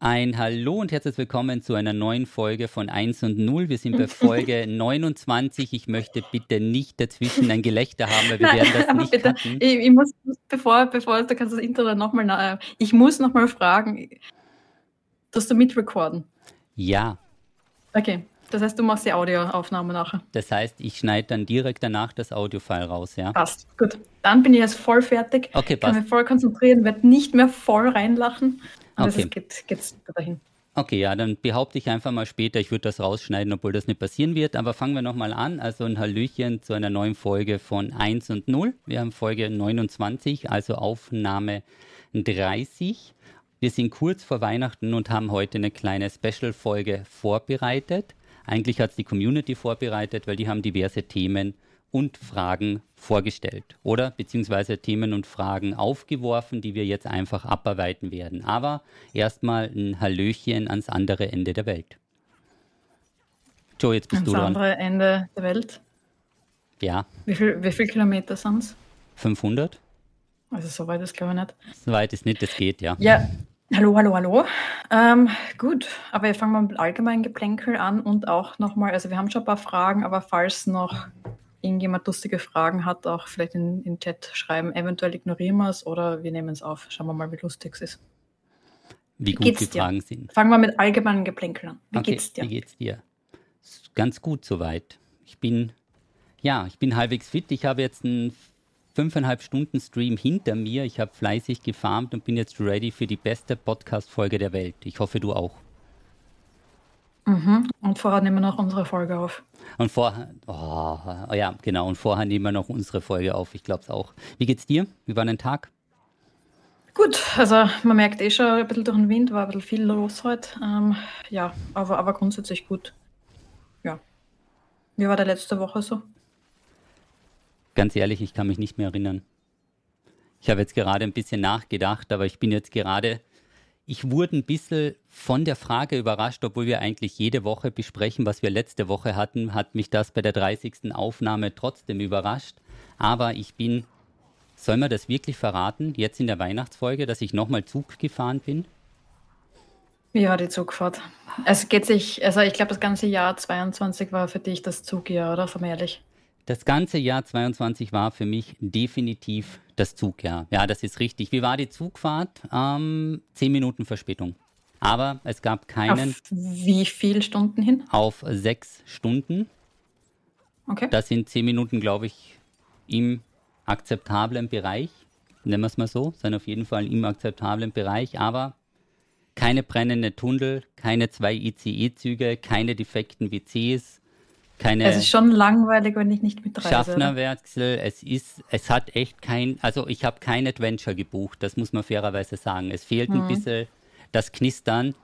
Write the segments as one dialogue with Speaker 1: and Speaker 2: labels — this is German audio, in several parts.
Speaker 1: Ein Hallo und herzlich willkommen zu einer neuen Folge von 1 und 0. Wir sind bei Folge 29. Ich möchte bitte nicht dazwischen ein Gelächter haben, weil wir Nein, werden das nicht bitte.
Speaker 2: Ich, ich, muss, bevor, bevor du kannst das Intro nochmal, ich muss nochmal fragen, dass du mitrecorden?
Speaker 1: Ja.
Speaker 2: Okay, das heißt, du machst die Audioaufnahme nachher.
Speaker 1: Das heißt, ich schneide dann direkt danach das Audiofile raus, ja?
Speaker 2: Passt, gut. Dann bin ich jetzt voll fertig.
Speaker 1: Okay, passt.
Speaker 2: Kann mich voll konzentrieren, werde nicht mehr voll reinlachen. Okay. geht, geht's dahin.
Speaker 1: Okay, ja, dann behaupte ich einfach mal später, ich würde das rausschneiden, obwohl das nicht passieren wird. Aber fangen wir nochmal an. Also ein Hallöchen zu einer neuen Folge von 1 und 0. Wir haben Folge 29, also Aufnahme 30. Wir sind kurz vor Weihnachten und haben heute eine kleine Special-Folge vorbereitet. Eigentlich hat es die Community vorbereitet, weil die haben diverse Themen und Fragen vorgestellt oder beziehungsweise Themen und Fragen aufgeworfen, die wir jetzt einfach abarbeiten werden. Aber erstmal ein Hallöchen ans andere Ende der Welt.
Speaker 2: Joe, jetzt bist ans du dran. Ans andere Ende der Welt?
Speaker 1: Ja.
Speaker 2: Wie viele wie viel Kilometer sind es?
Speaker 1: 500.
Speaker 2: Also so weit ist glaube ich nicht.
Speaker 1: So weit ist nicht, das geht, ja.
Speaker 2: Ja, Hallo, hallo, hallo. Ähm, gut, aber wir fangen mal mit allgemeinen Geplänkel an und auch nochmal, also wir haben schon ein paar Fragen, aber falls noch irgendjemand lustige Fragen hat, auch vielleicht in den Chat schreiben. Eventuell ignorieren wir es oder wir nehmen es auf. Schauen wir mal, wie lustig es ist.
Speaker 1: Wie, wie gut die dir? Fragen sind.
Speaker 2: Fangen wir mit allgemeinen Geplänkel an.
Speaker 1: Wie okay, geht's dir? Wie geht's dir? Ganz gut soweit. Ich bin, ja, ich bin halbwegs fit. Ich habe jetzt einen fünfeinhalb Stunden Stream hinter mir. Ich habe fleißig gefarmt und bin jetzt ready für die beste Podcast-Folge der Welt. Ich hoffe, du auch.
Speaker 2: Mhm. Und vorher nehmen wir noch unsere Folge auf.
Speaker 1: Und vorher, oh, ja, genau, und vorher nehmen wir noch unsere Folge auf. Ich glaube es auch. Wie geht's dir? Wie war dein Tag?
Speaker 2: Gut, also man merkt eh schon ein bisschen durch den Wind, war ein bisschen viel los heute. Ähm, ja, aber, aber grundsätzlich gut. Ja. Wie war der letzte Woche so?
Speaker 1: Ganz ehrlich, ich kann mich nicht mehr erinnern. Ich habe jetzt gerade ein bisschen nachgedacht, aber ich bin jetzt gerade, ich wurde ein bisschen von der Frage überrascht, obwohl wir eigentlich jede Woche besprechen, was wir letzte Woche hatten, hat mich das bei der 30. Aufnahme trotzdem überrascht. Aber ich bin, soll man das wirklich verraten, jetzt in der Weihnachtsfolge, dass ich nochmal Zug gefahren bin?
Speaker 2: Wie war die Zugfahrt? Es geht sich, also ich glaube, das ganze Jahr 22 war für dich das Zugjahr, oder? Vom ehrlich.
Speaker 1: Das ganze Jahr 22 war für mich definitiv das Zugjahr. Ja, das ist richtig. Wie war die Zugfahrt? Ähm, zehn Minuten Verspätung. Aber es gab keinen.
Speaker 2: Auf wie viele Stunden hin?
Speaker 1: Auf sechs Stunden.
Speaker 2: Okay.
Speaker 1: Das sind zehn Minuten, glaube ich, im akzeptablen Bereich. Nennen wir es mal so. Sind auf jeden Fall im akzeptablen Bereich. Aber keine brennende Tunnel, keine zwei ICE-Züge, keine defekten WCs, keine.
Speaker 2: Es ist schon langweilig, wenn ich nicht mitreise.
Speaker 1: Schaffnerwechsel, es ist, es hat echt kein, also ich habe kein Adventure gebucht, das muss man fairerweise sagen. Es fehlt mhm. ein bisschen das Knistern,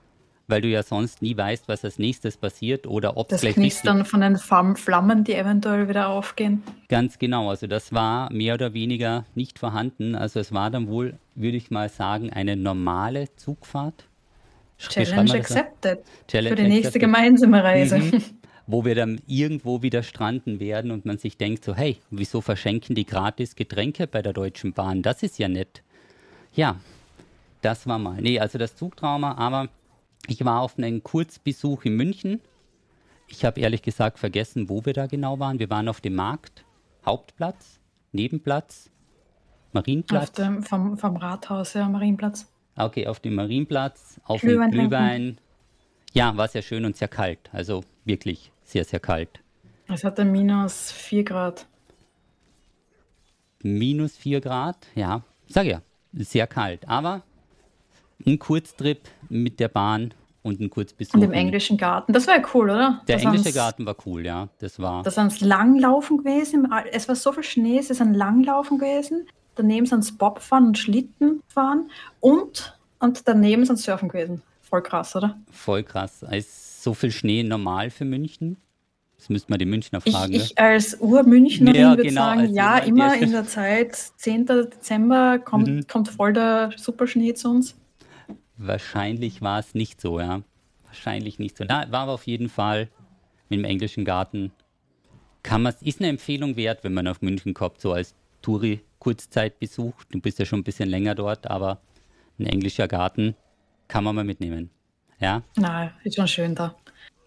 Speaker 1: weil du ja sonst nie weißt, was als nächstes passiert oder ob
Speaker 2: es Das Knistern von den Flammen, die eventuell wieder aufgehen.
Speaker 1: Ganz genau, also das war mehr oder weniger nicht vorhanden. Also es war dann wohl, würde ich mal sagen, eine normale Zugfahrt.
Speaker 2: Challenge accepted. Challenge für die nächste accepted. gemeinsame Reise. Mhm.
Speaker 1: wo wir dann irgendwo wieder stranden werden und man sich denkt so, hey, wieso verschenken die gratis Getränke bei der Deutschen Bahn? Das ist ja nett. Ja, das war mal. Nee, also das Zugtrauma, aber ich war auf einem Kurzbesuch in München. Ich habe ehrlich gesagt vergessen, wo wir da genau waren. Wir waren auf dem Markt, Hauptplatz, Nebenplatz, Marienplatz. Auf
Speaker 2: dem, vom, vom Rathaus, ja, Marienplatz.
Speaker 1: Okay, auf dem Marienplatz, auf Glühwein dem Glühwein. Ja, war sehr schön und sehr kalt. Also wirklich sehr, sehr kalt.
Speaker 2: Es hatte minus 4 Grad.
Speaker 1: Minus 4 Grad, ja, sag ja, sehr kalt. Aber ein Kurztrip mit der Bahn und ein Kurzbesuch. Und
Speaker 2: im englischen Garten, das war ja cool, oder?
Speaker 1: Der das englische Garten war cool, ja, das war.
Speaker 2: Das ist Langlaufen gewesen, es war so viel Schnee, es ist ein Langlaufen gewesen. Daneben sind es Bobfahren und Schlittenfahren und, und daneben sind Surfen gewesen. Voll krass, oder?
Speaker 1: Voll krass. Es so viel Schnee normal für München? Das müsste man die Münchner fragen.
Speaker 2: Ich, ich als Ur-Münchnerin ja, würde genau, sagen, ja, immer in der Zeit, 10. Dezember kommt, mhm. kommt voll der Superschnee zu uns.
Speaker 1: Wahrscheinlich war es nicht so, ja. Wahrscheinlich nicht so. Da war aber auf jeden Fall mit dem englischen Garten. Kann man, ist eine Empfehlung wert, wenn man auf München kommt, so als Touri Kurzzeitbesuch. Du bist ja schon ein bisschen länger dort, aber ein englischer Garten kann man mal mitnehmen. Ja?
Speaker 2: Na, ist schon schön da.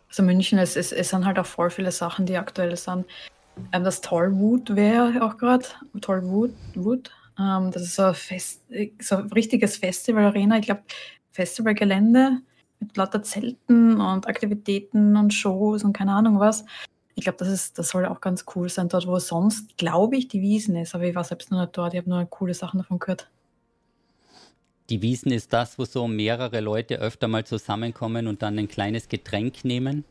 Speaker 2: Also München, es, es, es sind halt auch voll viele Sachen, die aktuell sind. Ähm, das Tollwood wäre auch gerade, Tollwood, Wood, ähm, das ist so ein, Fest, so ein richtiges Festival-Arena. Ich glaube, Festivalgelände mit lauter Zelten und Aktivitäten und Shows und keine Ahnung was. Ich glaube, das, das soll auch ganz cool sein, dort wo sonst, glaube ich, die Wiesen ist. Aber ich war selbst noch nicht dort, ich habe nur coole Sachen davon gehört.
Speaker 1: Die Wiesen ist das, wo so mehrere Leute öfter mal zusammenkommen und dann ein kleines Getränk nehmen.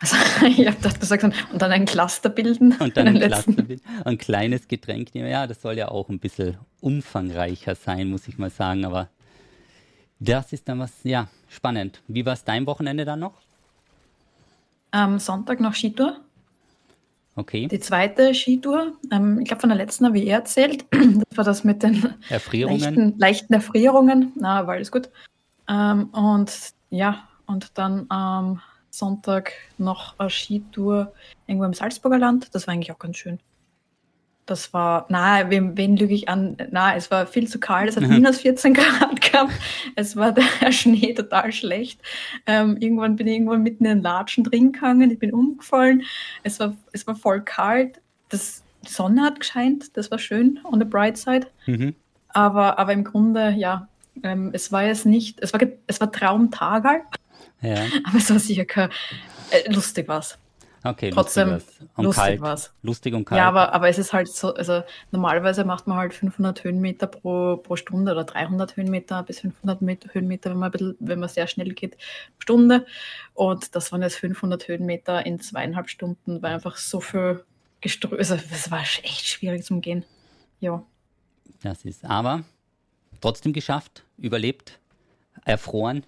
Speaker 2: Also, ich habe das gesagt, und dann ein Cluster bilden.
Speaker 1: Und dann ein Cluster bilden. Ein kleines Getränk nehmen. Ja, das soll ja auch ein bisschen umfangreicher sein, muss ich mal sagen. Aber das ist dann was, ja, spannend. Wie war es dein Wochenende dann noch?
Speaker 2: Am Sonntag noch Skitour.
Speaker 1: Okay.
Speaker 2: Die zweite Skitour, ähm, ich glaube von der letzten habe ich eh erzählt, das war das mit den. Leichten, leichten Erfrierungen. Na, war alles gut. Ähm, und ja, und dann am Sonntag noch eine Skitour irgendwo im Salzburger Land. Das war eigentlich auch ganz schön. Das war, na, wen, wen lüge ich an? Na, es war viel zu kalt, es hat minus 14 Grad gehabt. Es war der Schnee total schlecht. Ähm, irgendwann bin ich irgendwo mitten in den Latschen drin gegangen, ich bin umgefallen. Es war, es war voll kalt. Das, die Sonne hat gescheint, das war schön, on the bright side. Mhm. Aber, aber im Grunde, ja, ähm, es war jetzt nicht, es war, es war Traumtagal, ja. aber es war sicher kein, äh, lustig was.
Speaker 1: Okay,
Speaker 2: trotzdem
Speaker 1: lustig, und lustig kalt. war's. Lustig und kalt.
Speaker 2: Ja, aber, aber es ist halt so, also normalerweise macht man halt 500 Höhenmeter pro, pro Stunde oder 300 Höhenmeter bis 500 Höhenmeter, wenn man, ein bisschen, wenn man sehr schnell geht, Stunde. Und das waren jetzt 500 Höhenmeter in zweieinhalb Stunden, weil einfach so viel geströmt, also es war echt schwierig zum Gehen. Ja.
Speaker 1: Das ist aber trotzdem geschafft, überlebt, erfroren.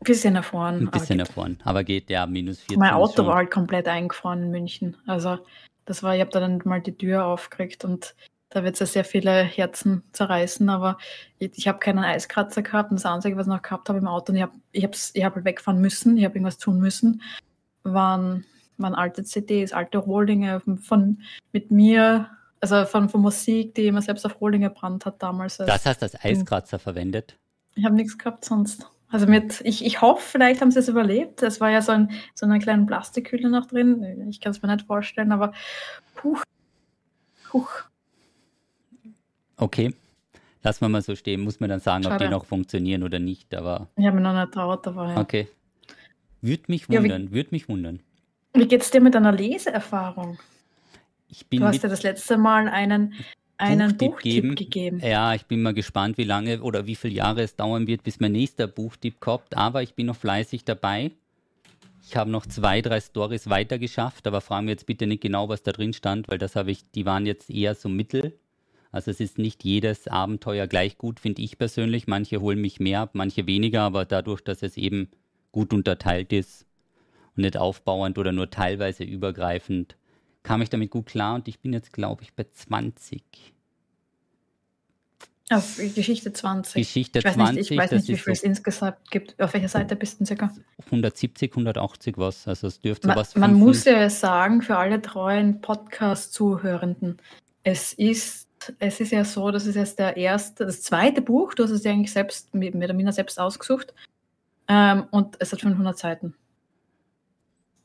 Speaker 2: Bisschen erfahren.
Speaker 1: Ein bisschen erfahren, aber geht ja minus 14.
Speaker 2: Mein Auto schon. war halt komplett eingefahren in München. Also das war, ich habe da dann mal die Tür aufgeregt und da wird es ja sehr viele Herzen zerreißen, aber ich, ich habe keinen Eiskratzer gehabt und das Einzige, was ich noch gehabt habe im Auto, und ich habe ich hab's, ich hab halt wegfahren müssen, ich habe irgendwas tun müssen, waren, waren alte CDs, alte Rohlinge von, von mit mir, also von, von Musik, die man selbst auf Rohlinge gebrannt hat damals.
Speaker 1: Das heißt, das Eiskratzer verwendet?
Speaker 2: Ich habe nichts gehabt sonst. Also mit, ich, ich hoffe, vielleicht haben sie es überlebt. Es war ja so, ein, so eine kleine Plastikhülle noch drin. Ich kann es mir nicht vorstellen, aber puh. Puh.
Speaker 1: Okay. Lassen wir mal so stehen. Muss man dann sagen, Schade. ob die noch funktionieren oder nicht. Aber
Speaker 2: ich habe mir noch nicht traut, aber ja.
Speaker 1: Okay. Würde mich wundern, ja, würde mich wundern.
Speaker 2: Wie geht es dir mit deiner Leseerfahrung? Ich bin du hast ja das letzte Mal einen einen Buchtipp, Buchtipp gegeben.
Speaker 1: Ja, ich bin mal gespannt, wie lange oder wie viele Jahre es dauern wird, bis mein nächster Buchtipp kommt. Aber ich bin noch fleißig dabei. Ich habe noch zwei, drei Stories weiter geschafft, aber fragen wir jetzt bitte nicht genau, was da drin stand, weil das habe ich, die waren jetzt eher so mittel. Also es ist nicht jedes Abenteuer gleich gut, finde ich persönlich. Manche holen mich mehr ab, manche weniger, aber dadurch, dass es eben gut unterteilt ist und nicht aufbauend oder nur teilweise übergreifend, kam ich damit gut klar und ich bin jetzt, glaube ich, bei 20.
Speaker 2: Auf Geschichte 20.
Speaker 1: Geschichte
Speaker 2: ich weiß
Speaker 1: 20.
Speaker 2: Nicht, ich weiß nicht, wie viel es insgesamt gibt. Auf welcher Seite bist du circa?
Speaker 1: 170, 180 was. Also es dürfte
Speaker 2: man,
Speaker 1: was.
Speaker 2: Man muss ja sagen, für alle treuen Podcast-Zuhörenden, es ist, es ist ja so, das ist jetzt der erste, das zweite Buch, du hast es ja eigentlich selbst mit, mit der Mina selbst ausgesucht. Ähm, und es hat 500 Seiten.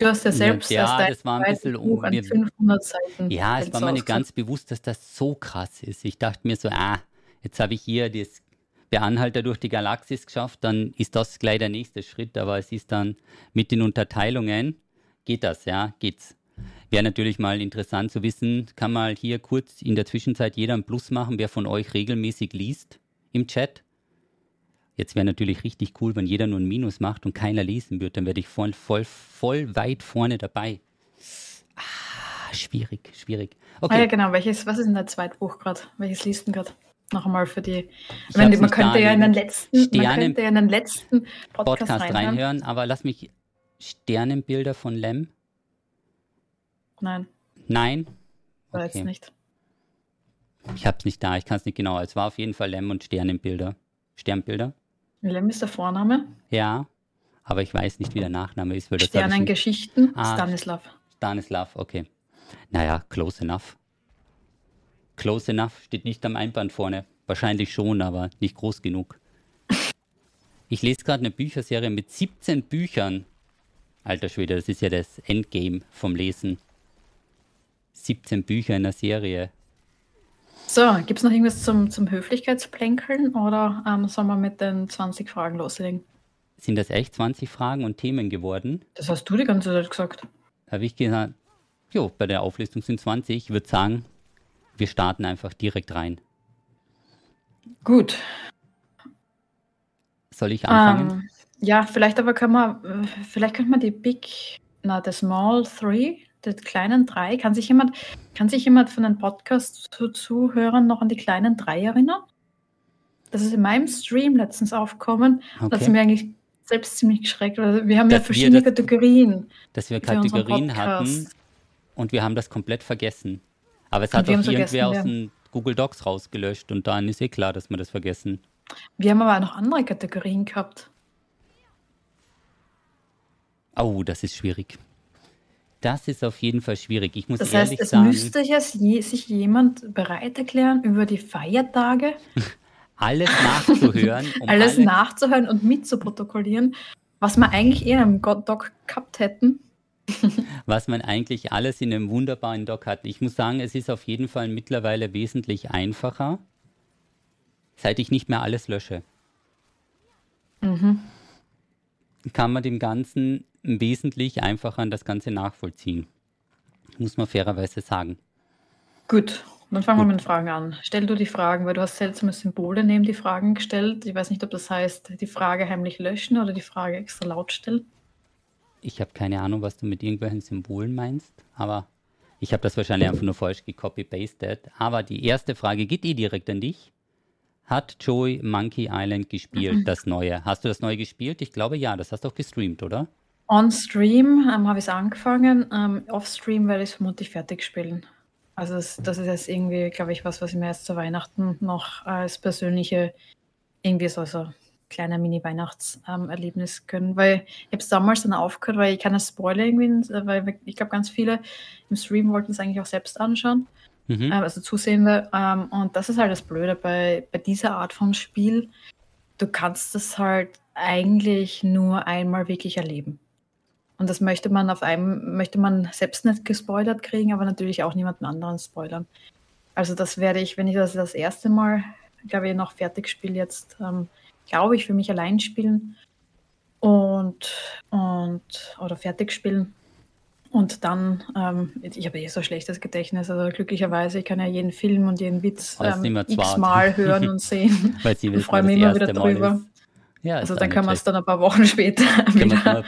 Speaker 2: Du hast ja selbst
Speaker 1: ja, das, das war ein bisschen
Speaker 2: Buch an 500 Seiten.
Speaker 1: Ja, es war mir nicht ganz bewusst, dass das so krass ist. Ich dachte mir so, ah, jetzt habe ich hier das Beanhalter durch die Galaxis geschafft, dann ist das gleich der nächste Schritt, aber es ist dann mit den Unterteilungen, geht das, ja, geht's. Wäre natürlich mal interessant zu wissen, kann mal hier kurz in der Zwischenzeit jeder ein Plus machen, wer von euch regelmäßig liest im Chat. Jetzt wäre natürlich richtig cool, wenn jeder nur ein Minus macht und keiner lesen würde, dann werde ich voll, voll, voll weit vorne dabei. Ah, schwierig, schwierig.
Speaker 2: Okay. Ah ja, genau. Welches, was ist denn dein Zweitbuch gerade? Welches liest du gerade? Noch einmal für die. Ich meine, man könnte ja in den letzten, Sternen man könnte ja in den letzten Podcast, Podcast reinhören. reinhören.
Speaker 1: aber lass mich Sternenbilder von Lem.
Speaker 2: Nein.
Speaker 1: Nein?
Speaker 2: Okay. Jetzt nicht.
Speaker 1: Ich habe es nicht da, ich kann es nicht genau. Es war auf jeden Fall Lem und Sternenbilder. Sternbilder.
Speaker 2: Lem ist der Vorname.
Speaker 1: Ja, aber ich weiß nicht, wie der Nachname ist. Weil
Speaker 2: das Sternengeschichten, ah, Stanislav.
Speaker 1: Stanislav, okay. Naja, close enough. Close enough steht nicht am Einband vorne. Wahrscheinlich schon, aber nicht groß genug. Ich lese gerade eine Bücherserie mit 17 Büchern. Alter Schwede, das ist ja das Endgame vom Lesen. 17 Bücher in der Serie.
Speaker 2: So, gibt es noch irgendwas zum, zum Höflichkeitsplänkeln oder ähm, sollen wir mit den 20 Fragen loslegen?
Speaker 1: Sind das echt 20 Fragen und Themen geworden?
Speaker 2: Das hast du die ganze Zeit gesagt.
Speaker 1: Habe ich gesagt, jo, bei der Auflistung sind 20. Ich würde sagen, wir starten einfach direkt rein.
Speaker 2: Gut.
Speaker 1: Soll ich anfangen?
Speaker 2: Ähm, ja, vielleicht aber können wir, vielleicht könnte man die Big, na, the Small Three, die kleinen drei, kann sich jemand, kann sich jemand von den Podcast-Zuhörern noch an die kleinen drei erinnern? Das ist in meinem Stream letztens aufgekommen. Okay. Das ist mir eigentlich selbst ziemlich geschreckt. Wir haben dass ja verschiedene das, Kategorien.
Speaker 1: Dass wir Kategorien hatten und wir haben das komplett vergessen. Aber es hat doch irgendwer aus dem Google Docs rausgelöscht und dann ist eh klar, dass wir das vergessen.
Speaker 2: Wir haben aber auch noch andere Kategorien gehabt.
Speaker 1: Oh, das ist schwierig. Das ist auf jeden Fall schwierig. Ich muss
Speaker 2: das
Speaker 1: heißt,
Speaker 2: es
Speaker 1: sagen,
Speaker 2: müsste jetzt je, sich jemand bereit erklären, über die Feiertage
Speaker 1: alles nachzuhören.
Speaker 2: Um alles alle nachzuhören und mitzuprotokollieren, was wir eigentlich eh in einem Doc gehabt hätten.
Speaker 1: was man eigentlich alles in einem wunderbaren Doc hat. Ich muss sagen, es ist auf jeden Fall mittlerweile wesentlich einfacher, seit ich nicht mehr alles lösche. Mhm. Kann man dem Ganzen wesentlich einfacher an das Ganze nachvollziehen. Muss man fairerweise sagen.
Speaker 2: Gut, dann fangen Gut. wir mit den Fragen an. Stell du die Fragen, weil du hast seltsame Symbole neben die Fragen gestellt. Ich weiß nicht, ob das heißt, die Frage heimlich löschen oder die Frage extra laut stellen.
Speaker 1: Ich habe keine Ahnung, was du mit irgendwelchen Symbolen meinst, aber ich habe das wahrscheinlich einfach nur falsch gecopy-pasted. Aber die erste Frage geht eh direkt an dich. Hat Joey Monkey Island gespielt, mhm. das neue? Hast du das neue gespielt? Ich glaube ja, das hast du auch gestreamt, oder?
Speaker 2: On-Stream ähm, habe ich es angefangen. Ähm, Off-Stream werde ich es vermutlich fertig spielen. Also das, das ist jetzt irgendwie, glaube ich, was, was ich mir erst zu Weihnachten noch als persönliche, irgendwie so, so kleiner Mini-Weihnachtserlebnis ähm, können. Weil ich habe es damals dann aufgehört, weil ich keine Spoiler irgendwie, weil ich glaube, ganz viele im Stream wollten es eigentlich auch selbst anschauen. Mhm. Ähm, also Zusehende. Ähm, und das ist halt das Blöde bei, bei dieser Art von Spiel. Du kannst das halt eigentlich nur einmal wirklich erleben. Und das möchte man auf einem, möchte man selbst nicht gespoilert kriegen, aber natürlich auch niemanden anderen spoilern. Also das werde ich, wenn ich das das erste Mal, glaube ich, noch fertig spiele jetzt, ähm, glaube ich, für mich allein spielen und, und oder fertig spielen. Und dann, ähm, ich habe eh so schlechtes Gedächtnis, also glücklicherweise, ich kann ja jeden Film und jeden Witz ähm, x-mal hören und sehen.
Speaker 1: Weil Sie
Speaker 2: ich freue mich immer wieder drüber. Ja, also dann können wir es dann ein paar Wochen später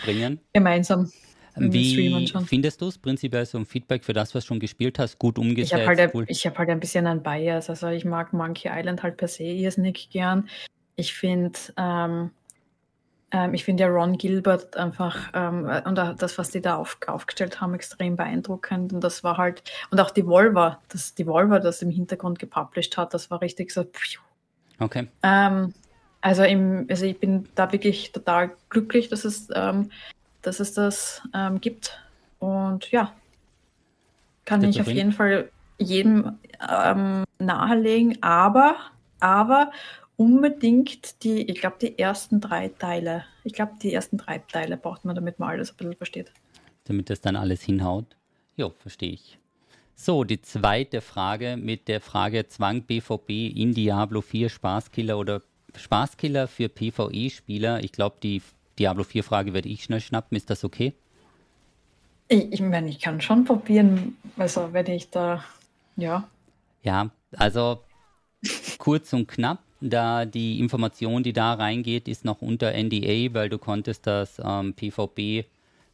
Speaker 2: bringen. gemeinsam
Speaker 1: wie findest du es prinzipiell so ein Feedback für das, was du schon gespielt hast, gut umgesetzt?
Speaker 2: Ich habe halt, cool. hab halt ein bisschen ein Bias. Also ich mag Monkey Island halt per se irrsinnig gern. Ich finde ähm, ähm, ich finde ja Ron Gilbert einfach ähm, und das, was die da auf, aufgestellt haben, extrem beeindruckend. Und das war halt, und auch die Volva, das, die Volva, das im Hintergrund gepublished hat, das war richtig so.
Speaker 1: Okay.
Speaker 2: Ähm, also, im, also ich bin da wirklich total glücklich, dass es, ähm, dass es das ähm, gibt. Und ja, kann ich auf jeden Fall jedem ähm, nahelegen, aber, aber unbedingt die, ich glaube, die ersten drei Teile. Ich glaube, die ersten drei Teile braucht man, damit man alles ein bisschen versteht.
Speaker 1: Damit das dann alles hinhaut? Jo, verstehe ich. So, die zweite Frage mit der Frage Zwang BVB in Diablo 4 Spaßkiller oder Spaßkiller für PvE-Spieler. Ich glaube, die Diablo 4-Frage werde ich schnell schnappen. Ist das okay?
Speaker 2: Ich, ich meine, ich kann schon probieren, also wenn ich da, ja.
Speaker 1: Ja, also kurz und knapp, da die Information, die da reingeht, ist noch unter NDA, weil du konntest das ähm, PvP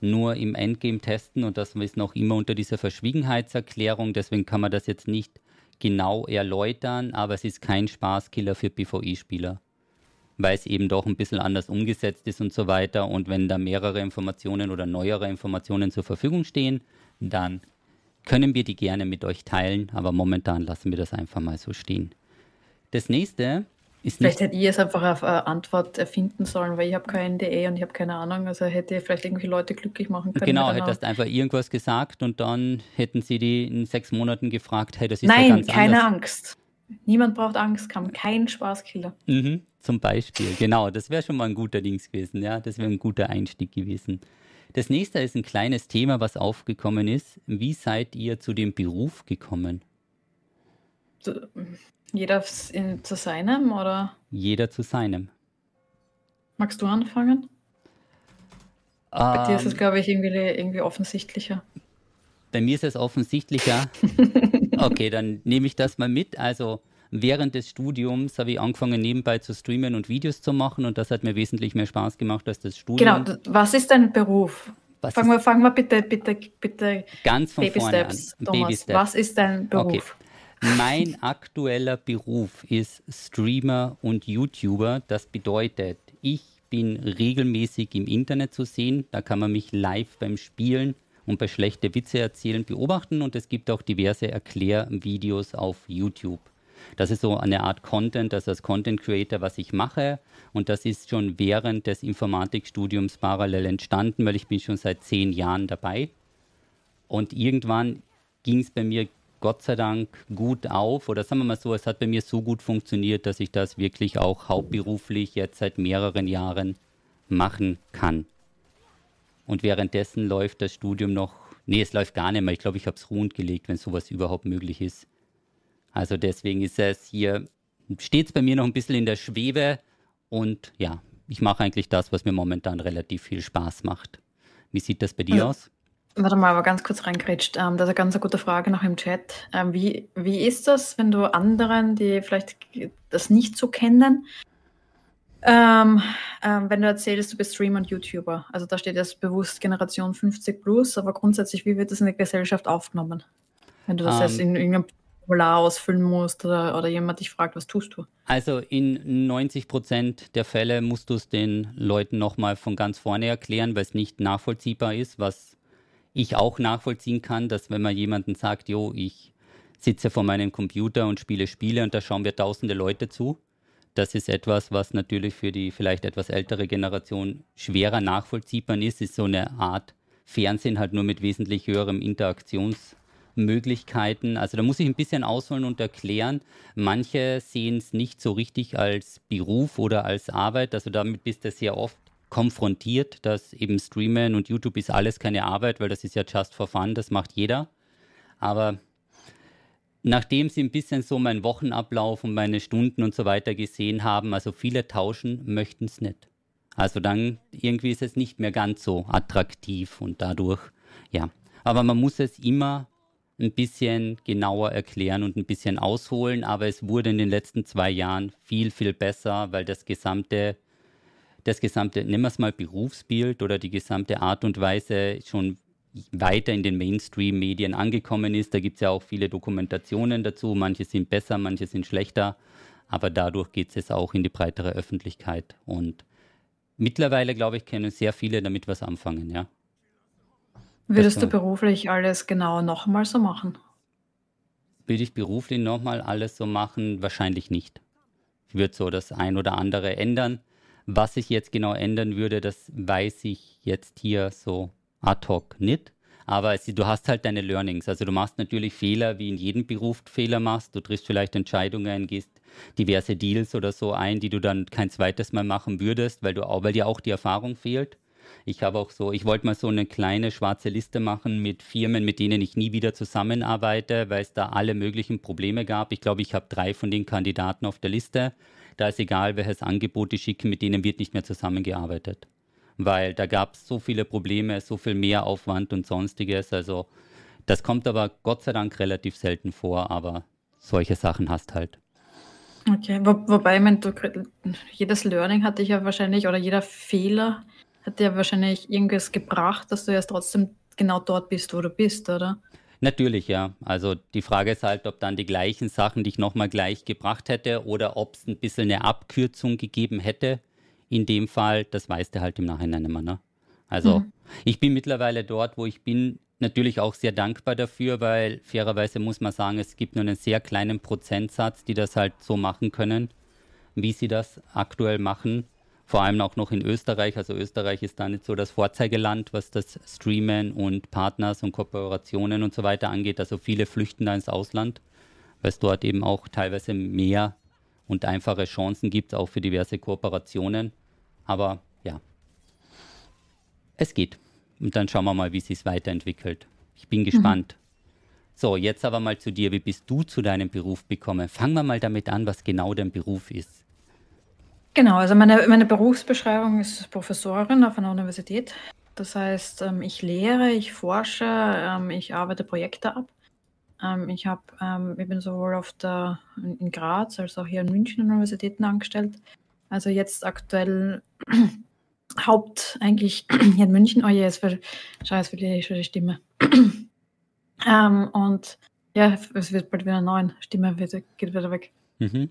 Speaker 1: nur im Endgame testen und das ist noch immer unter dieser Verschwiegenheitserklärung. Deswegen kann man das jetzt nicht genau erläutern, aber es ist kein Spaßkiller für PvE-Spieler weil es eben doch ein bisschen anders umgesetzt ist und so weiter. Und wenn da mehrere Informationen oder neuere Informationen zur Verfügung stehen, dann können wir die gerne mit euch teilen, aber momentan lassen wir das einfach mal so stehen. Das nächste ist
Speaker 2: Vielleicht hätte ich es einfach auf eine Antwort erfinden sollen, weil ich habe kein NDE und ich habe keine Ahnung. Also hätte ich vielleicht irgendwelche Leute glücklich machen können.
Speaker 1: Genau, hättest einfach irgendwas gesagt und dann hätten sie die in sechs Monaten gefragt, hey, das ist
Speaker 2: Nein,
Speaker 1: ja ganz
Speaker 2: keine anders. Angst. Niemand braucht Angst, kam kein Spaßkiller.
Speaker 1: Mhm, zum Beispiel, genau. Das wäre schon mal ein guter Dings gewesen, ja. Das wäre ein guter Einstieg gewesen. Das nächste ist ein kleines Thema, was aufgekommen ist. Wie seid ihr zu dem Beruf gekommen?
Speaker 2: Jeder zu seinem, oder?
Speaker 1: Jeder zu seinem.
Speaker 2: Magst du anfangen? Bei dir ist es, ähm. glaube ich, irgendwie, irgendwie offensichtlicher.
Speaker 1: Bei mir ist es offensichtlicher. Okay, dann nehme ich das mal mit. Also während des Studiums habe ich angefangen, nebenbei zu streamen und Videos zu machen und das hat mir wesentlich mehr Spaß gemacht als das Studium.
Speaker 2: Genau, was ist dein Beruf? Was fangen, wir, fangen wir bitte, bitte, bitte
Speaker 1: ganz von Baby vorne Steps,
Speaker 2: an. Thomas. Baby Steps. Was ist dein Beruf? Okay.
Speaker 1: Mein aktueller Beruf ist Streamer und YouTuber. Das bedeutet, ich bin regelmäßig im Internet zu sehen. Da kann man mich live beim Spielen und bei schlechte Witze erzählen beobachten und es gibt auch diverse Erklärvideos auf YouTube. Das ist so eine Art Content, das als Content Creator, was ich mache. Und das ist schon während des Informatikstudiums parallel entstanden, weil ich bin schon seit zehn Jahren dabei. Und irgendwann ging es bei mir Gott sei Dank gut auf. Oder sagen wir mal so, es hat bei mir so gut funktioniert, dass ich das wirklich auch hauptberuflich jetzt seit mehreren Jahren machen kann. Und währenddessen läuft das Studium noch, nee, es läuft gar nicht mehr. Ich glaube, ich habe es ruhend gelegt, wenn sowas überhaupt möglich ist. Also deswegen ist es hier, steht es bei mir noch ein bisschen in der Schwebe und ja, ich mache eigentlich das, was mir momentan relativ viel Spaß macht. Wie sieht das bei dir also, aus?
Speaker 2: Warte mal, aber ganz kurz reinkretscht. Ähm, das ist eine ganz gute Frage noch im Chat. Ähm, wie, wie ist das, wenn du anderen, die vielleicht das nicht so kennen, ähm, ähm, wenn du erzählst, du bist Streamer und YouTuber, also da steht jetzt bewusst Generation 50 plus, aber grundsätzlich, wie wird das in der Gesellschaft aufgenommen? Wenn du das um, jetzt ähm. in irgendeinem Formular ausfüllen musst oder, oder jemand dich fragt, was tust du?
Speaker 1: Also in 90 Prozent der Fälle musst du es den Leuten nochmal von ganz vorne erklären, weil es nicht nachvollziehbar ist, was ich auch nachvollziehen kann, dass wenn man jemanden sagt, jo, ich sitze vor meinem Computer und spiele Spiele und da schauen wir tausende Leute zu, das ist etwas, was natürlich für die vielleicht etwas ältere Generation schwerer nachvollziehbar ist. Ist so eine Art Fernsehen halt nur mit wesentlich höherem Interaktionsmöglichkeiten. Also da muss ich ein bisschen ausholen und erklären. Manche sehen es nicht so richtig als Beruf oder als Arbeit. Also damit bist du sehr oft konfrontiert, dass eben Streamen und YouTube ist alles keine Arbeit, weil das ist ja just for fun, das macht jeder. Aber nachdem sie ein bisschen so meinen Wochenablauf und meine Stunden und so weiter gesehen haben, also viele tauschen möchten es nicht. Also dann irgendwie ist es nicht mehr ganz so attraktiv und dadurch, ja. Aber man muss es immer ein bisschen genauer erklären und ein bisschen ausholen, aber es wurde in den letzten zwei Jahren viel, viel besser, weil das gesamte, das gesamte, wir es mal Berufsbild oder die gesamte Art und Weise schon weiter in den Mainstream-Medien angekommen ist. Da gibt es ja auch viele Dokumentationen dazu. Manche sind besser, manche sind schlechter. Aber dadurch geht es auch in die breitere Öffentlichkeit. Und mittlerweile, glaube ich, können sehr viele damit was anfangen, ja.
Speaker 2: Würdest das, du beruflich alles genau nochmal so machen?
Speaker 1: Würde ich beruflich nochmal alles so machen? Wahrscheinlich nicht. Ich würde so das ein oder andere ändern. Was ich jetzt genau ändern würde, das weiß ich jetzt hier so ad hoc nicht. Aber es, du hast halt deine Learnings. Also du machst natürlich Fehler, wie in jedem Beruf Fehler machst. Du triffst vielleicht Entscheidungen, gehst diverse Deals oder so ein, die du dann kein zweites Mal machen würdest, weil, du, weil dir auch die Erfahrung fehlt. Ich habe auch so, ich wollte mal so eine kleine schwarze Liste machen mit Firmen, mit denen ich nie wieder zusammenarbeite, weil es da alle möglichen Probleme gab. Ich glaube, ich habe drei von den Kandidaten auf der Liste. Da ist egal, welches Angebot die schicken, mit denen wird nicht mehr zusammengearbeitet weil da gab es so viele Probleme, so viel Mehraufwand und sonstiges. Also das kommt aber Gott sei Dank relativ selten vor, aber solche Sachen hast halt.
Speaker 2: Okay, Wo, wobei, ich mein, du, jedes Learning hat dich ja wahrscheinlich, oder jeder Fehler hat dir wahrscheinlich irgendwas gebracht, dass du jetzt trotzdem genau dort bist, wo du bist, oder?
Speaker 1: Natürlich, ja. Also die Frage ist halt, ob dann die gleichen Sachen dich nochmal gleich gebracht hätte oder ob es ein bisschen eine Abkürzung gegeben hätte in dem Fall, das weiß der halt im Nachhinein immer. Ne? Also mhm. ich bin mittlerweile dort, wo ich bin, natürlich auch sehr dankbar dafür, weil fairerweise muss man sagen, es gibt nur einen sehr kleinen Prozentsatz, die das halt so machen können, wie sie das aktuell machen. Vor allem auch noch in Österreich. Also Österreich ist da nicht so das Vorzeigeland, was das Streamen und Partners und Kooperationen und so weiter angeht. Also viele flüchten da ins Ausland, weil es dort eben auch teilweise mehr und einfache Chancen gibt, auch für diverse Kooperationen. Aber ja, es geht. Und dann schauen wir mal, wie es sich weiterentwickelt. Ich bin gespannt. Mhm. So, jetzt aber mal zu dir. Wie bist du zu deinem Beruf gekommen? Fangen wir mal damit an, was genau dein Beruf ist.
Speaker 2: Genau, also meine, meine Berufsbeschreibung ist Professorin auf einer Universität. Das heißt, ähm, ich lehre, ich forsche, ähm, ich arbeite Projekte ab. Ähm, ich, hab, ich bin sowohl auf der, in Graz als auch hier in München an Universitäten angestellt. Also jetzt aktuell Haupt eigentlich hier in München. Oh je, jetzt wird, verliere ich schon die Stimme. und ja, es wird bald wieder neun. Stimme wird, geht wieder weg. Mhm.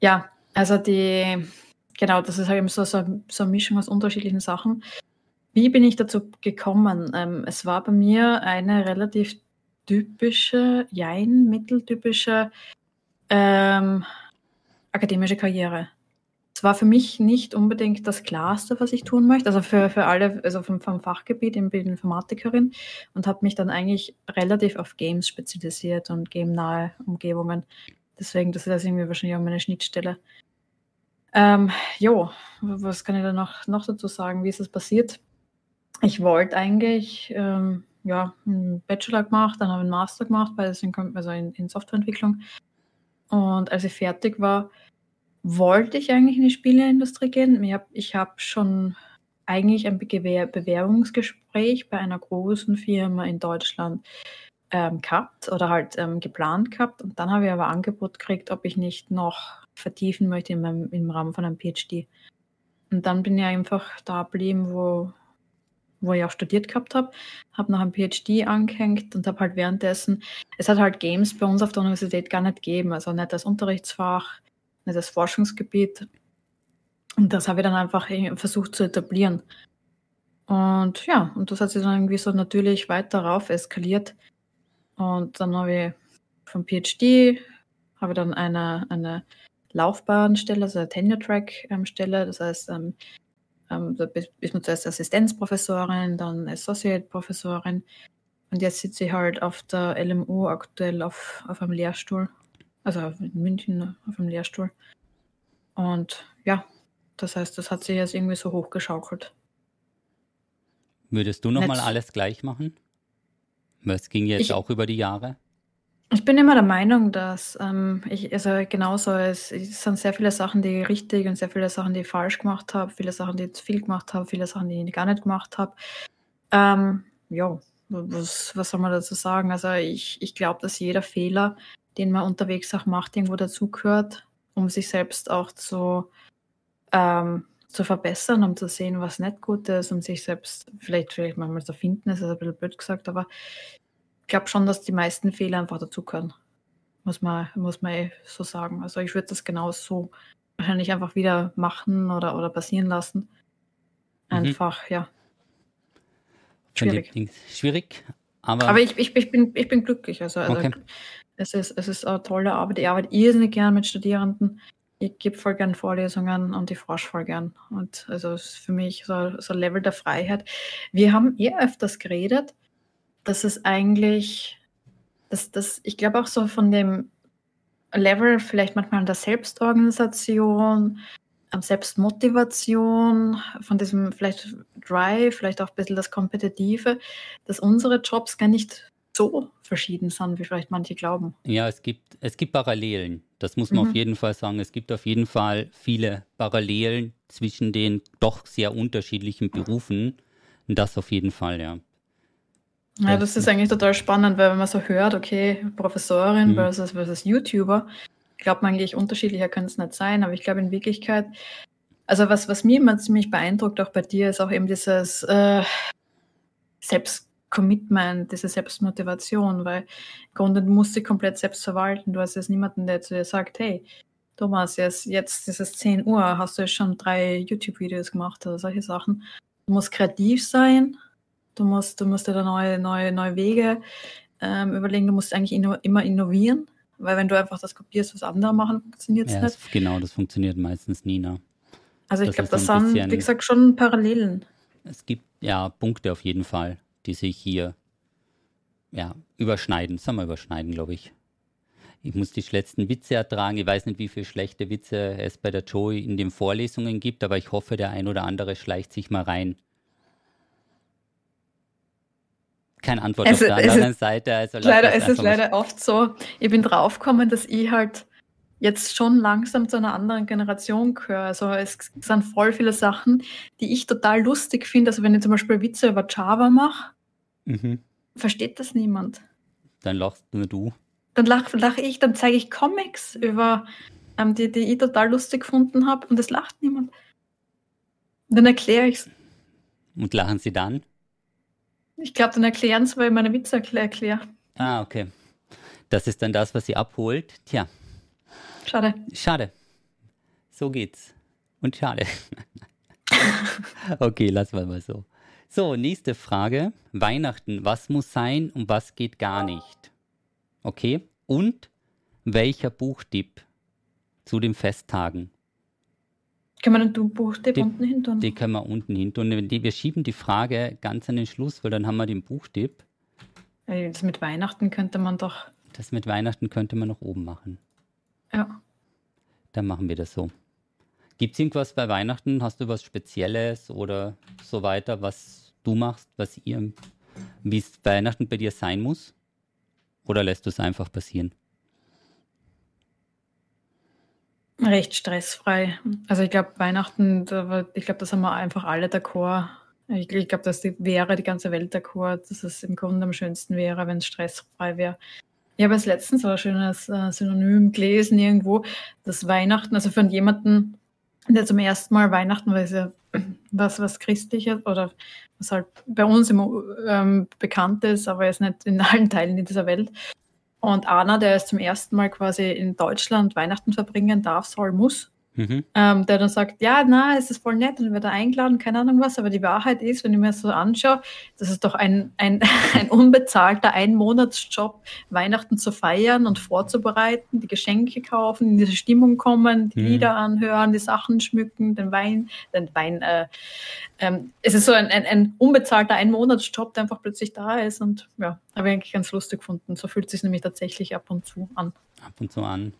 Speaker 2: Ja, also die, genau, das ist halt eben so, so, so eine Mischung aus unterschiedlichen Sachen. Wie bin ich dazu gekommen? Ähm, es war bei mir eine relativ typische, jein, mitteltypische ähm, akademische Karriere. War für mich nicht unbedingt das Klarste, was ich tun möchte. Also für, für alle, also vom, vom Fachgebiet, ich bin Informatikerin und habe mich dann eigentlich relativ auf Games spezialisiert und game-nahe Umgebungen. Deswegen, das ist irgendwie wahrscheinlich auch meine Schnittstelle. Ähm, jo, was kann ich da noch, noch dazu sagen? Wie ist das passiert? Ich wollte eigentlich ähm, ja, einen Bachelor gemacht, dann habe ich einen Master gemacht, beides in, also in, in Softwareentwicklung. Und als ich fertig war, wollte ich eigentlich in die Spieleindustrie gehen. Ich habe ich hab schon eigentlich ein Bewerbungsgespräch bei einer großen Firma in Deutschland ähm, gehabt oder halt ähm, geplant gehabt. Und dann habe ich aber Angebot gekriegt, ob ich nicht noch vertiefen möchte in meinem, im Rahmen von einem PhD. Und dann bin ich einfach da geblieben, wo, wo ich auch studiert gehabt habe, habe noch ein PhD angehängt und habe halt währenddessen, es hat halt Games bei uns auf der Universität gar nicht gegeben, also nicht als Unterrichtsfach, als Forschungsgebiet. Und das habe ich dann einfach versucht zu etablieren. Und ja, und das hat sich dann irgendwie so natürlich weiter rauf eskaliert. Und dann habe ich vom PhD, habe dann eine, eine Laufbahnstelle, also eine Tenure-Track-Stelle. Das heißt, ähm, ähm, da ist man zuerst Assistenzprofessorin, dann Associate-Professorin. Und jetzt sitze ich halt auf der LMU aktuell auf, auf einem Lehrstuhl. Also in München auf einem Lehrstuhl. Und ja, das heißt, das hat sich jetzt irgendwie so hochgeschaukelt.
Speaker 1: Würdest du nochmal alles gleich machen? Es ging jetzt ich, auch über die Jahre.
Speaker 2: Ich bin immer der Meinung, dass ähm, ich, also genauso, es, es sind sehr viele Sachen, die ich richtig und sehr viele Sachen, die ich falsch gemacht habe, viele Sachen, die ich zu viel gemacht habe, viele Sachen, die ich gar nicht gemacht habe. Ähm, ja, was, was soll man dazu sagen? Also ich, ich glaube, dass jeder Fehler, den man unterwegs auch macht, irgendwo dazugehört, um sich selbst auch zu, ähm, zu verbessern, um zu sehen, was nicht gut ist, um sich selbst vielleicht, vielleicht manchmal zu finden, ist ein bisschen blöd gesagt, aber ich glaube schon, dass die meisten Fehler einfach dazugehören. Muss man, muss man eh so sagen. Also ich würde das genauso wahrscheinlich einfach wieder machen oder, oder passieren lassen. Mhm. Einfach, mhm. ja.
Speaker 1: Schwierig. Schwierig, aber.
Speaker 2: Aber ich, ich, ich, bin, ich bin glücklich. Also, also okay. Es, ist, es ist eine tolle Arbeit. Ich arbeite irrsinnig gern mit Studierenden. Ich gebe voll gern Vorlesungen und ich forsche voll gern. Und also es ist für mich so, so ein Level der Freiheit. Wir haben eh öfters geredet, das ist eigentlich, das, das, ich glaube auch so von dem Level vielleicht manchmal an der Selbstorganisation, an Selbstmotivation, von diesem vielleicht Drive, vielleicht auch ein bisschen das Kompetitive, dass unsere Jobs gar nicht so verschieden sind, wie vielleicht manche glauben.
Speaker 1: Ja, es gibt, es gibt Parallelen. Das muss man mhm. auf jeden Fall sagen. Es gibt auf jeden Fall viele Parallelen zwischen den doch sehr unterschiedlichen Berufen. Das auf jeden Fall, ja.
Speaker 2: Ja, das ist eigentlich total spannend, weil wenn man so hört, okay, Professorin mhm. versus, versus YouTuber, glaubt man eigentlich, unterschiedlicher könnte es nicht sein, aber ich glaube in Wirklichkeit, also was, was mir immer ziemlich beeindruckt, auch bei dir, ist auch eben dieses äh, Selbstcommitment, diese Selbstmotivation, weil im Grunde du musst dich komplett selbst verwalten. Du hast jetzt niemanden, der zu dir sagt, hey, Thomas, jetzt, jetzt ist es 10 Uhr, hast du jetzt schon drei YouTube-Videos gemacht oder solche Sachen. Du musst kreativ sein, Du musst, du musst dir da neue, neue, neue Wege ähm, überlegen. Du musst eigentlich inno, immer innovieren, weil wenn du einfach das kopierst, was andere machen, funktioniert es ja, nicht.
Speaker 1: genau, das funktioniert meistens nie. Ne?
Speaker 2: Also ich glaube, das sind, bisschen, wie gesagt, schon Parallelen.
Speaker 1: Es gibt ja Punkte auf jeden Fall, die sich hier ja, überschneiden. Sagen wir überschneiden, glaube ich. ich muss die schlechten Witze ertragen. Ich weiß nicht, wie viele schlechte Witze es bei der Joey in den Vorlesungen gibt, aber ich hoffe, der ein oder andere schleicht sich mal rein. Keine Antwort
Speaker 2: es,
Speaker 1: auf der anderen
Speaker 2: ist,
Speaker 1: Seite.
Speaker 2: Also leider, es ist leider oft so, ich bin draufgekommen, dass ich halt jetzt schon langsam zu einer anderen Generation gehöre. Also es sind voll viele Sachen, die ich total lustig finde. Also wenn ich zum Beispiel Witze über Java mache, mhm. versteht das niemand.
Speaker 1: Dann lachst nur du
Speaker 2: dann lache lach ich, dann zeige ich Comics über, ähm, die, die ich total lustig gefunden habe und es lacht niemand. Dann erkläre ich es.
Speaker 1: Und lachen sie dann?
Speaker 2: Ich glaube, dann erklären sie, weil ich meine Witze erkläre.
Speaker 1: Ah, okay. Das ist dann das, was sie abholt. Tja.
Speaker 2: Schade.
Speaker 1: Schade. So geht's. Und schade. okay, lassen wir mal so. So, nächste Frage. Weihnachten. Was muss sein und was geht gar nicht? Okay. Und welcher Buchtipp zu den Festtagen?
Speaker 2: Können wir den Buchtipp die, unten hin tun?
Speaker 1: Die können wir unten hin tun. Wir schieben die Frage ganz an den Schluss, weil dann haben wir den Buchtipp.
Speaker 2: Das mit Weihnachten könnte man doch.
Speaker 1: Das mit Weihnachten könnte man noch oben machen.
Speaker 2: Ja.
Speaker 1: Dann machen wir das so. Gibt es irgendwas bei Weihnachten? Hast du was Spezielles oder so weiter, was du machst, was ihr, wie es Weihnachten bei dir sein muss? Oder lässt du es einfach passieren?
Speaker 2: Recht stressfrei. Also ich glaube, Weihnachten, ich glaube, das haben wir einfach alle d'accord. Ich, ich glaube, das wäre die ganze Welt d'accord, dass es im Grunde am schönsten wäre, wenn es stressfrei wäre. Ich habe es letztens so ein schönes äh, Synonym gelesen irgendwo, dass Weihnachten, also für jemanden, der zum ersten Mal Weihnachten, weil es ja was, was Christliches oder was halt bei uns immer ähm, bekannt ist, aber jetzt nicht in allen Teilen dieser Welt. Und Anna, der es zum ersten Mal quasi in Deutschland Weihnachten verbringen darf, soll, muss, Mhm. Ähm, der dann sagt, ja, na, es ist voll nett und wird da eingeladen, keine Ahnung was, aber die Wahrheit ist, wenn ich mir das so anschaue, das ist doch ein, ein, ein unbezahlter Einmonatsjob, Weihnachten zu feiern und vorzubereiten, die Geschenke kaufen, in diese Stimmung kommen, die mhm. Lieder anhören, die Sachen schmücken, den Wein, den Wein, äh, ähm, es ist so ein, ein, ein unbezahlter Einmonatsjob, der einfach plötzlich da ist und ja, habe ich eigentlich ganz lustig gefunden. So fühlt es sich nämlich tatsächlich ab und zu an.
Speaker 1: Ab und zu an.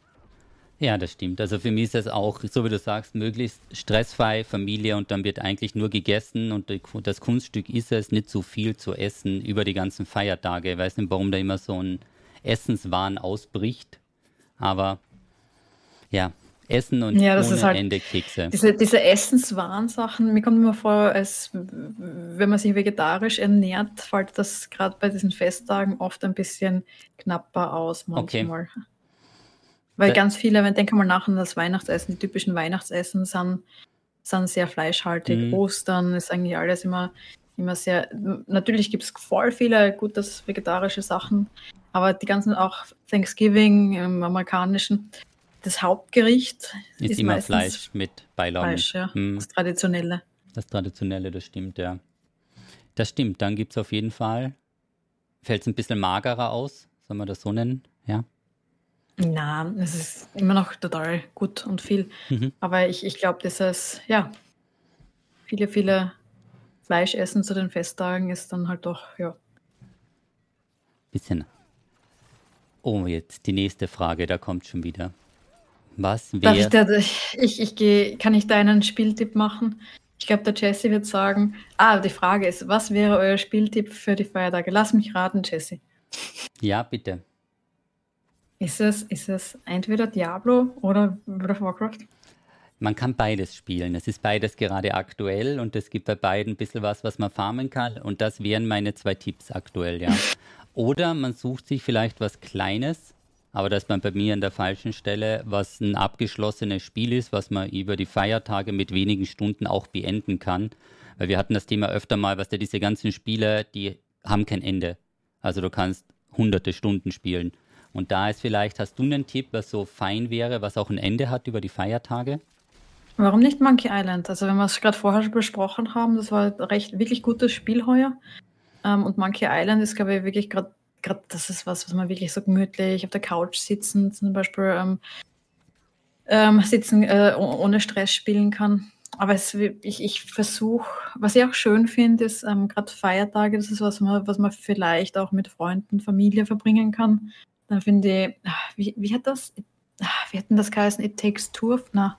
Speaker 1: Ja, das stimmt. Also für mich ist es auch, so wie du sagst, möglichst stressfrei, Familie und dann wird eigentlich nur gegessen und das Kunststück ist es, nicht so viel zu essen über die ganzen Feiertage. Ich weiß nicht, warum da immer so ein Essenswahn ausbricht, aber ja, Essen und
Speaker 2: ja, das
Speaker 1: ohne
Speaker 2: halt
Speaker 1: Ende Kekse.
Speaker 2: Diese, diese Essenswahn-Sachen, mir kommt immer vor, als wenn man sich vegetarisch ernährt, fällt das gerade bei diesen Festtagen oft ein bisschen knapper aus manchmal. Okay. Weil ja. ganz viele, wenn denke mal nach an das Weihnachtsessen, die typischen Weihnachtsessen sind, sind sehr fleischhaltig. Mhm. Ostern ist eigentlich alles immer, immer sehr. Natürlich gibt es voll viele gute vegetarische Sachen, aber die ganzen auch Thanksgiving im amerikanischen, das Hauptgericht
Speaker 1: ist, ist immer Fleisch mit Beilaugen.
Speaker 2: Fleisch, ja. Mhm. Das Traditionelle.
Speaker 1: Das Traditionelle, das stimmt, ja. Das stimmt. Dann gibt es auf jeden Fall, fällt es ein bisschen magerer aus, soll man das so nennen, ja.
Speaker 2: Na, es ist immer noch total gut und viel. Mhm. Aber ich, ich glaube, dieses, ja, viele, viele Fleisch essen zu den Festtagen ist dann halt doch, ja.
Speaker 1: Bisschen. Oh, jetzt die nächste Frage, da kommt schon wieder. Was wäre.
Speaker 2: Ich, da, ich, ich gehe, kann ich da einen Spieltipp machen? Ich glaube, der Jesse wird sagen, ah, die Frage ist, was wäre euer Spieltipp für die Feiertage? Lass mich raten, Jesse.
Speaker 1: Ja, bitte.
Speaker 2: Ist es, ist es entweder Diablo oder World of Warcraft?
Speaker 1: Man kann beides spielen. Es ist beides gerade aktuell und es gibt bei beiden ein bisschen was, was man farmen kann. Und das wären meine zwei Tipps aktuell, ja. Oder man sucht sich vielleicht was Kleines, aber das ist bei mir an der falschen Stelle, was ein abgeschlossenes Spiel ist, was man über die Feiertage mit wenigen Stunden auch beenden kann. Weil wir hatten das Thema öfter mal, was da diese ganzen Spiele, die haben kein Ende. Also du kannst hunderte Stunden spielen. Und da ist vielleicht, hast du einen Tipp, was so fein wäre, was auch ein Ende hat über die Feiertage?
Speaker 2: Warum nicht Monkey Island? Also wenn wir es gerade vorher besprochen haben, das war ein recht wirklich gutes Spiel heuer. Ähm, und Monkey Island ist, glaube ich, wirklich gerade, gerade das ist was, was man wirklich so gemütlich auf der Couch sitzen, zum Beispiel ähm, ähm, sitzen, äh, ohne Stress spielen kann. Aber es, ich, ich versuche, was ich auch schön finde, ist ähm, gerade Feiertage, das ist was man, was man vielleicht auch mit Freunden, Familie verbringen kann Dann finde ich, ah, wie, wie hat das, ah, wie hat denn das geheißen? It Takes Two? Na.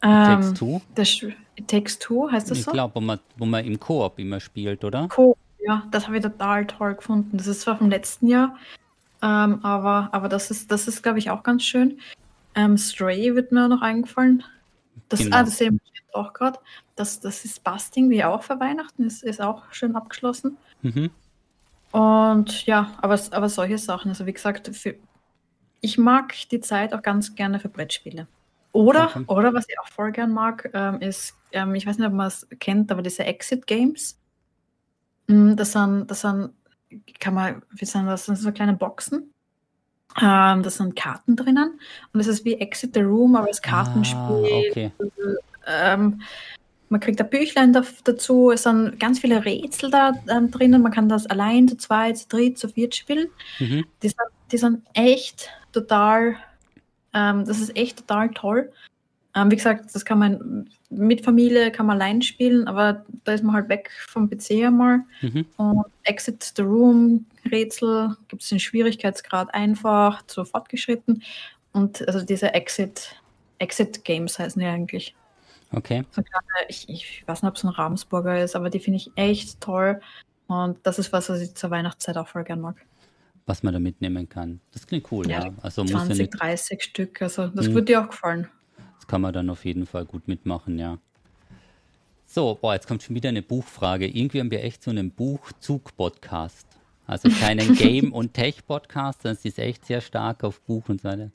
Speaker 1: Ähm, Takes Two?
Speaker 2: Das, It Takes Two, heißt das
Speaker 1: ich
Speaker 2: so?
Speaker 1: Ich glaube, wo man, wo man im Koop immer spielt, oder?
Speaker 2: Koop, ja, das habe ich total toll gefunden. Das ist zwar vom letzten Jahr, ähm, aber, aber das ist, das ist glaube ich, auch ganz schön. Ähm, Stray wird mir noch eingefallen. Das, genau. ah, das sehen wir auch gerade. Das, das ist Busting, wie auch für Weihnachten, ist, ist auch schön abgeschlossen. Mhm. Und ja, aber, aber solche Sachen, also wie gesagt, für, ich mag die Zeit auch ganz gerne für Brettspiele. Oder, okay. oder was ich auch voll gern mag, ähm, ist, ähm, ich weiß nicht, ob man es kennt, aber diese Exit Games. Mm, das sind, das sind, kann man, wie sind das? Das sind so kleine Boxen. Ähm, da sind Karten drinnen und es ist wie Exit the Room, aber als Kartenspiel. Ah, okay. ähm, man kriegt ein Büchlein da, dazu, es sind ganz viele Rätsel da ähm, drinnen. Man kann das allein, zu zweit, zu dritt, zu viert spielen. Mhm. Die, sind, die sind echt total, ähm, das ist echt total toll. Ähm, wie gesagt, das kann man mit Familie, kann man allein spielen, aber da ist man halt weg vom PC einmal. Mhm. Und Exit the Room, Rätsel, gibt es den Schwierigkeitsgrad einfach, zu fortgeschritten. Und also diese Exit, Exit Games heißen die eigentlich.
Speaker 1: Okay.
Speaker 2: So kleine, ich, ich weiß nicht, ob es ein Ravensburger ist, aber die finde ich echt toll. Und das ist was, was ich zur Weihnachtszeit auch voll gern mag.
Speaker 1: Was man da mitnehmen kann. Das klingt cool, ja. ja.
Speaker 2: Also 20, muss ja nicht... 30 Stück, also das hm. würde dir auch gefallen.
Speaker 1: Das kann man dann auf jeden Fall gut mitmachen, ja. So, boah, jetzt kommt schon wieder eine Buchfrage. Irgendwie haben wir echt so einen Buchzug-Podcast. Also keinen Game- und Tech-Podcast, das ist echt sehr stark auf Buch und so weiter.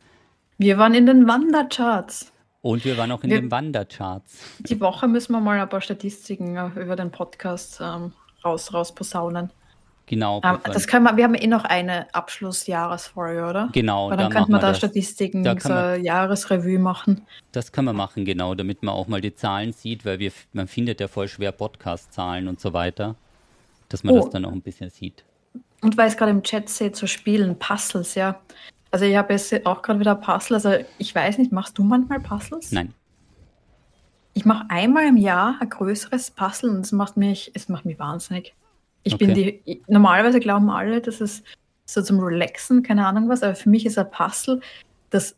Speaker 2: Wir waren in den Wandercharts.
Speaker 1: Und wir waren auch in wir, den Wandercharts.
Speaker 2: Die Woche müssen wir mal ein paar Statistiken äh, über den Podcast ähm, raus, raus posaunen.
Speaker 1: Genau.
Speaker 2: Ähm, das können wir, wir haben eh noch eine Abschlussjahresfolge, oder?
Speaker 1: Genau.
Speaker 2: Weil dann da könnte man da das. Statistiken, da so man, Jahresrevue machen.
Speaker 1: Das kann man machen, genau, damit man auch mal die Zahlen sieht, weil wir, man findet ja voll schwer Podcast-Zahlen und so weiter, dass man oh. das dann auch ein bisschen sieht.
Speaker 2: Und weil es gerade im Chat seht, zu spielen, Puzzles, ja. Also ich habe jetzt auch gerade wieder Puzzle. Also ich weiß nicht, machst du manchmal Puzzles?
Speaker 1: Nein.
Speaker 2: Ich mache einmal im Jahr ein größeres Puzzle und es macht mich, es macht mich wahnsinnig. Ich okay. bin die, normalerweise glauben alle, dass es so zum Relaxen, keine Ahnung was, aber für mich ist ein Puzzle das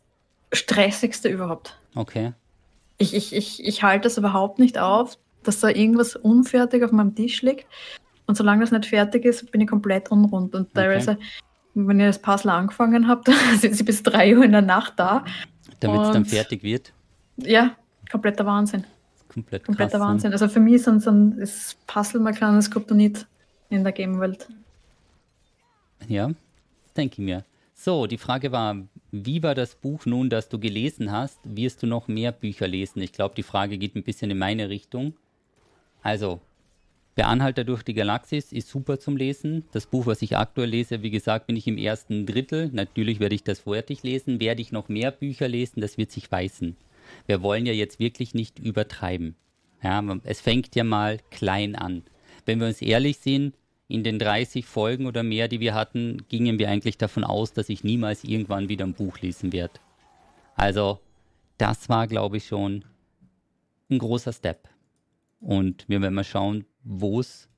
Speaker 2: stressigste überhaupt.
Speaker 1: Okay.
Speaker 2: Ich, ich, ich, ich halte das überhaupt nicht auf, dass da irgendwas unfertig auf meinem Tisch liegt. Und solange das nicht fertig ist, bin ich komplett unrund. Und teilweise okay wenn ihr das Puzzle angefangen habt, sind sie bis drei Uhr in der Nacht da.
Speaker 1: Damit es dann fertig wird?
Speaker 2: Ja, kompletter Wahnsinn.
Speaker 1: Komplett
Speaker 2: Kompletter krass? Wahnsinn. Ne? Also für mich ist, ein, ist Puzzle mal kleines Kryptonit in der Game-Welt.
Speaker 1: Ja, denke ich mir. So, die Frage war, wie war das Buch nun, das du gelesen hast? Wirst du noch mehr Bücher lesen? Ich glaube, die Frage geht ein bisschen in meine Richtung. Also, der Anhalter durch die Galaxis ist super zum Lesen. Das Buch, was ich aktuell lese, wie gesagt, bin ich im ersten Drittel. Natürlich werde ich das fertig lesen. Werde ich noch mehr Bücher lesen, das wird sich weisen. Wir wollen ja jetzt wirklich nicht übertreiben. Ja, es fängt ja mal klein an. Wenn wir uns ehrlich sind, in den 30 Folgen oder mehr, die wir hatten, gingen wir eigentlich davon aus, dass ich niemals irgendwann wieder ein Buch lesen werde. Also, das war, glaube ich, schon ein großer Step. Und wir werden mal schauen, wo es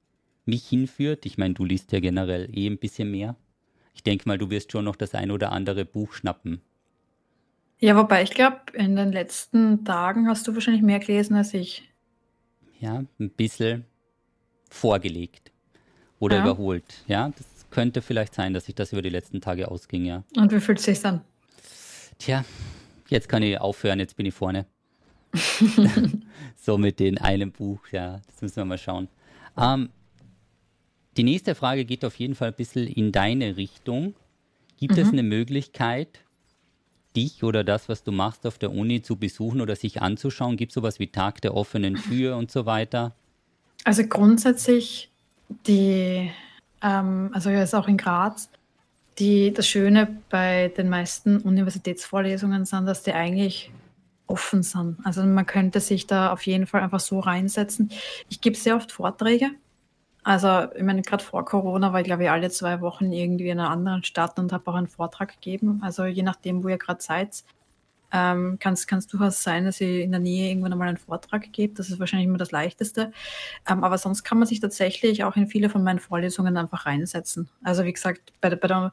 Speaker 1: mich hinführt. Ich meine, du liest ja generell eh ein bisschen mehr. Ich denke mal, du wirst schon noch das ein oder andere Buch schnappen.
Speaker 2: Ja, wobei ich glaube, in den letzten Tagen hast du wahrscheinlich mehr gelesen als ich.
Speaker 1: Ja, ein bisschen vorgelegt oder ja. überholt. Ja, das könnte vielleicht sein, dass sich das über die letzten Tage ausging, ja.
Speaker 2: Und wie fühlt es sich dann?
Speaker 1: Tja, jetzt kann ich aufhören, jetzt bin ich vorne. so mit den einem Buch, ja, das müssen wir mal schauen. Ähm, die nächste Frage geht auf jeden Fall ein bisschen in deine Richtung. Gibt mhm. es eine Möglichkeit, dich oder das, was du machst auf der Uni zu besuchen oder sich anzuschauen? Gibt es sowas wie Tag der offenen Tür und so weiter?
Speaker 2: Also grundsätzlich die, ähm, also jetzt auch in Graz, die, das Schöne bei den meisten Universitätsvorlesungen sind, dass die eigentlich offen sind. Also man könnte sich da auf jeden Fall einfach so reinsetzen. Ich gebe sehr oft Vorträge. Also ich meine, gerade vor Corona war ich, glaube ich, alle zwei Wochen irgendwie in einer anderen Stadt und habe auch einen Vortrag gegeben. Also je nachdem, wo ihr gerade seid, ähm, kann es durchaus sein, dass ihr in der Nähe irgendwann einmal einen Vortrag gebt. Das ist wahrscheinlich immer das Leichteste. Ähm, aber sonst kann man sich tatsächlich auch in viele von meinen Vorlesungen einfach reinsetzen. Also wie gesagt, bei, bei der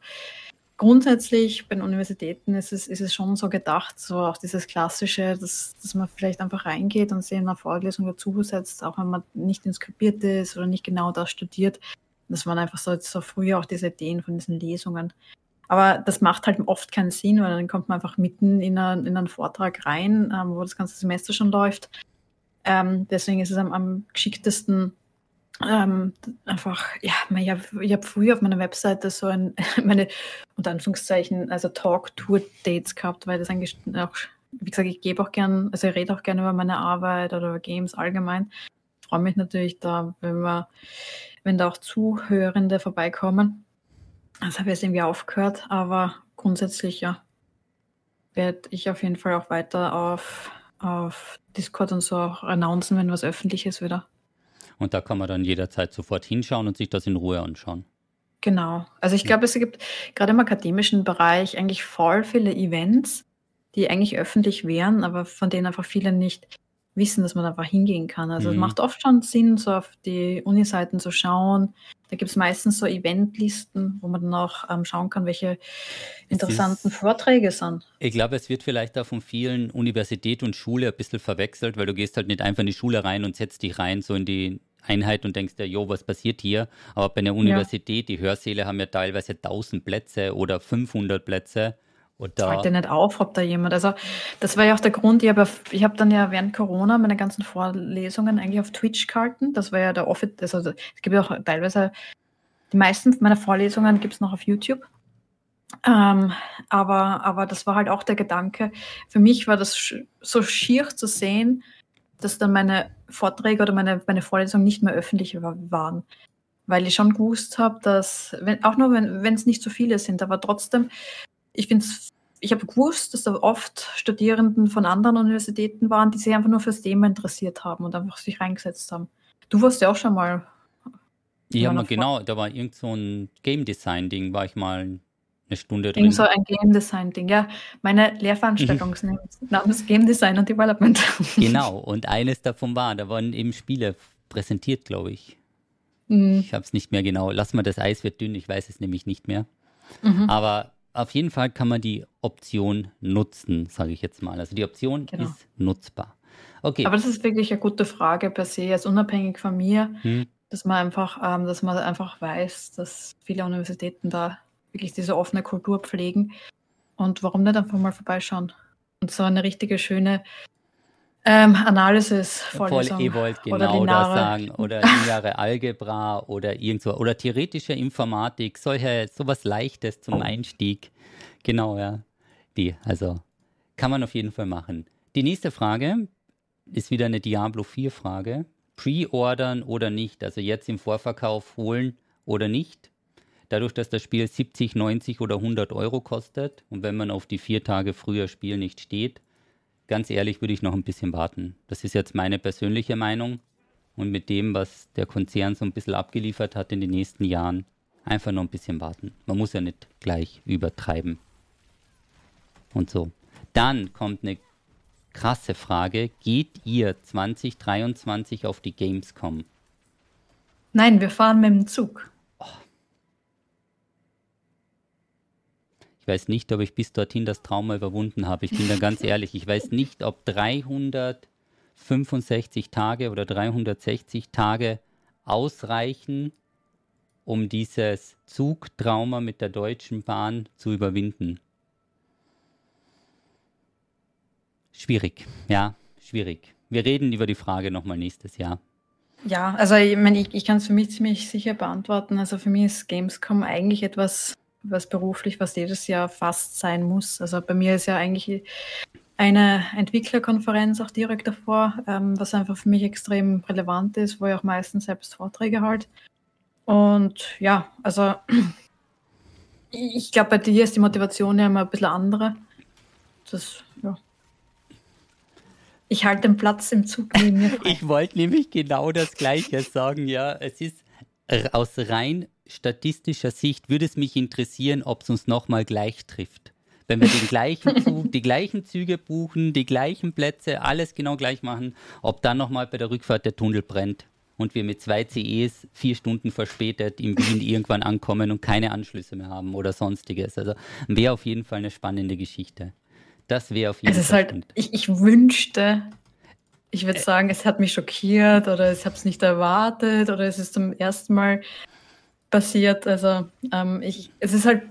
Speaker 2: grundsätzlich bei den Universitäten ist es, ist es schon so gedacht, so auch dieses Klassische, dass, dass man vielleicht einfach reingeht und sich in einer Vorlesung dazusetzt, auch wenn man nicht inskribiert ist oder nicht genau das studiert. Das waren einfach so, so früher auch diese Ideen von diesen Lesungen. Aber das macht halt oft keinen Sinn, weil dann kommt man einfach mitten in, eine, in einen Vortrag rein, ähm, wo das ganze Semester schon läuft. Ähm, deswegen ist es am, am geschicktesten, ähm, einfach, ja, ich habe hab früher auf meiner Webseite so ein, meine, unter Anführungszeichen, also Talk-Tour-Dates gehabt, weil das eigentlich auch, wie gesagt, ich gebe auch gern, also ich rede auch gerne über meine Arbeit oder über Games allgemein. Ich freue mich natürlich da, wenn wir, wenn da auch Zuhörende vorbeikommen. Das habe ich jetzt irgendwie aufgehört, aber grundsätzlich ja, werde ich auf jeden Fall auch weiter auf, auf Discord und so auch announcen, wenn was Öffentliches wieder.
Speaker 1: Und da kann man dann jederzeit sofort hinschauen und sich das in Ruhe anschauen.
Speaker 2: Genau. Also ich glaube, es gibt gerade im akademischen Bereich eigentlich voll viele Events, die eigentlich öffentlich wären, aber von denen einfach viele nicht wissen, dass man einfach hingehen kann. Also mhm. es macht oft schon Sinn, so auf die Uni-Seiten zu schauen. Da gibt es meistens so Eventlisten, wo man dann auch ähm, schauen kann, welche interessanten ist, Vorträge sind.
Speaker 1: Ich glaube, es wird vielleicht auch von vielen Universität und Schule ein bisschen verwechselt, weil du gehst halt nicht einfach in die Schule rein und setzt dich rein, so in die Einheit und denkst dir, jo, was passiert hier? Aber bei einer Universität, ja. die Hörsäle haben ja teilweise 1000 Plätze oder 500 Plätze.
Speaker 2: Und da dir nicht auf, ob da jemand, also das war ja auch der Grund, ich habe ich hab dann ja während Corona meine ganzen Vorlesungen eigentlich auf Twitch gehalten. Das war ja der Office, also es gibt ja auch teilweise, die meisten meiner Vorlesungen gibt es noch auf YouTube. Ähm, aber, aber das war halt auch der Gedanke. Für mich war das so schier zu sehen, dass dann meine Vorträge oder meine, meine Vorlesungen nicht mehr öffentlich waren. Weil ich schon gewusst habe, dass, wenn, auch nur wenn es nicht so viele sind, aber trotzdem ich finde ich habe gewusst, dass da oft Studierenden von anderen Universitäten waren, die sich einfach nur fürs Thema interessiert haben und einfach sich reingesetzt haben. Du warst ja auch schon mal.
Speaker 1: Ja, genau, da war irgend so ein Game Design Ding, war ich mal eine Stunde drin.
Speaker 2: Irgend so ein Game Design Ding, ja. Meine Lehrveranstaltung namens Game Design und Development.
Speaker 1: Genau, und eines davon war, da waren eben Spiele präsentiert, glaube ich. Mhm. Ich habe es nicht mehr genau. Lass mal das Eis wird dünn, ich weiß es nämlich nicht mehr. Mhm. Aber auf jeden Fall kann man die Option nutzen, sage ich jetzt mal. Also die Option genau. ist nutzbar.
Speaker 2: Okay. Aber das ist wirklich eine gute Frage per se, jetzt unabhängig von mir, hm. dass man einfach, ähm, dass man einfach weiß, dass viele Universitäten da wirklich diese offene Kultur pflegen. Und warum nicht einfach mal vorbeischauen? Und so eine richtige schöne ähm, Analysis
Speaker 1: Vorlesung. Ihr wollt genau das sagen. Oder lineare Algebra oder irgendwo. Oder theoretische Informatik. Solche, sowas Leichtes zum Einstieg. Genau, ja. Die, also kann man auf jeden Fall machen. Die nächste Frage ist wieder eine Diablo 4 Frage. Pre-ordern oder nicht? Also jetzt im Vorverkauf holen oder nicht? Dadurch, dass das Spiel 70, 90 oder 100 Euro kostet und wenn man auf die vier Tage früher Spiel nicht steht, ganz ehrlich würde ich noch ein bisschen warten. Das ist jetzt meine persönliche Meinung. Und mit dem, was der Konzern so ein bisschen abgeliefert hat in den nächsten Jahren, einfach noch ein bisschen warten. Man muss ja nicht gleich übertreiben. Und so. Dann kommt eine krasse Frage. Geht ihr 2023 auf die Gamescom?
Speaker 2: Nein, wir fahren mit dem Zug.
Speaker 1: Ich weiß nicht, ob ich bis dorthin das Trauma überwunden habe. Ich bin da ganz ehrlich. Ich weiß nicht, ob 365 Tage oder 360 Tage ausreichen, um dieses Zugtrauma mit der Deutschen Bahn zu überwinden. Schwierig, ja, schwierig. Wir reden über die Frage nochmal nächstes Jahr.
Speaker 2: Ja, also ich, meine, ich, ich kann es für mich ziemlich sicher beantworten. Also für mich ist Gamescom eigentlich etwas was beruflich, was jedes Jahr fast sein muss. Also bei mir ist ja eigentlich eine Entwicklerkonferenz auch direkt davor, ähm, was einfach für mich extrem relevant ist, wo ich auch meistens selbst Vorträge halt. Und ja, also ich glaube, bei dir ist die Motivation ja immer ein bisschen andere. Das, ja. Ich halte den Platz im Zug neben mir.
Speaker 1: Ich wollte nämlich genau das Gleiche sagen, ja. Es ist aus rein statistischer Sicht würde es mich interessieren, ob es uns nochmal gleich trifft. Wenn wir den gleichen Zug, die gleichen Züge buchen, die gleichen Plätze, alles genau gleich machen, ob dann nochmal bei der Rückfahrt der Tunnel brennt und wir mit zwei CEs vier Stunden verspätet in Wien irgendwann ankommen und keine Anschlüsse mehr haben oder sonstiges. Also wäre auf jeden Fall eine spannende Geschichte. Das wäre auf jeden
Speaker 2: es Fall. Ist halt, ich, ich wünschte, ich würde sagen, es hat mich schockiert oder ich habe es nicht erwartet oder es ist zum ersten Mal passiert. Also ähm, ich, es ist halt,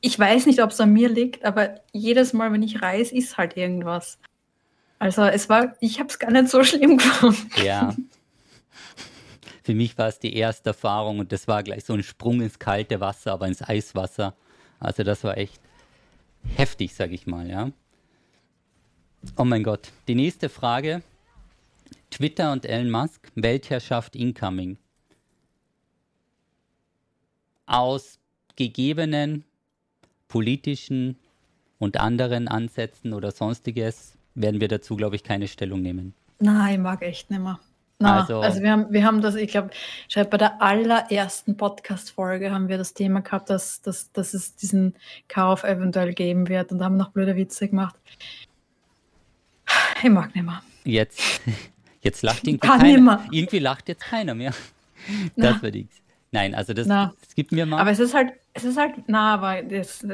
Speaker 2: ich weiß nicht, ob es an mir liegt, aber jedes Mal, wenn ich reise, ist halt irgendwas. Also es war, ich habe es gar nicht so schlimm gefunden.
Speaker 1: Ja. Für mich war es die erste Erfahrung und das war gleich so ein Sprung ins kalte Wasser, aber ins Eiswasser. Also das war echt heftig, sag ich mal, ja. Oh mein Gott. Die nächste Frage. Twitter und Elon Musk, Weltherrschaft incoming. Aus gegebenen politischen und anderen Ansätzen oder sonstiges werden wir dazu, glaube ich, keine Stellung nehmen.
Speaker 2: Nein, ich mag echt nicht mehr. Na, also, also wir, haben, wir haben das, ich glaube, bei der allerersten Podcast-Folge haben wir das Thema gehabt, dass, dass, dass es diesen Kauf eventuell geben wird und da haben noch blöde Witze gemacht. Ich mag nicht mehr.
Speaker 1: Jetzt, jetzt lacht irgendwie Kann keiner. Irgendwie lacht jetzt keiner mehr. Das na. wird nichts. Nein, also das, das gibt mir mal.
Speaker 2: Aber es ist halt, es ist halt, na, aber das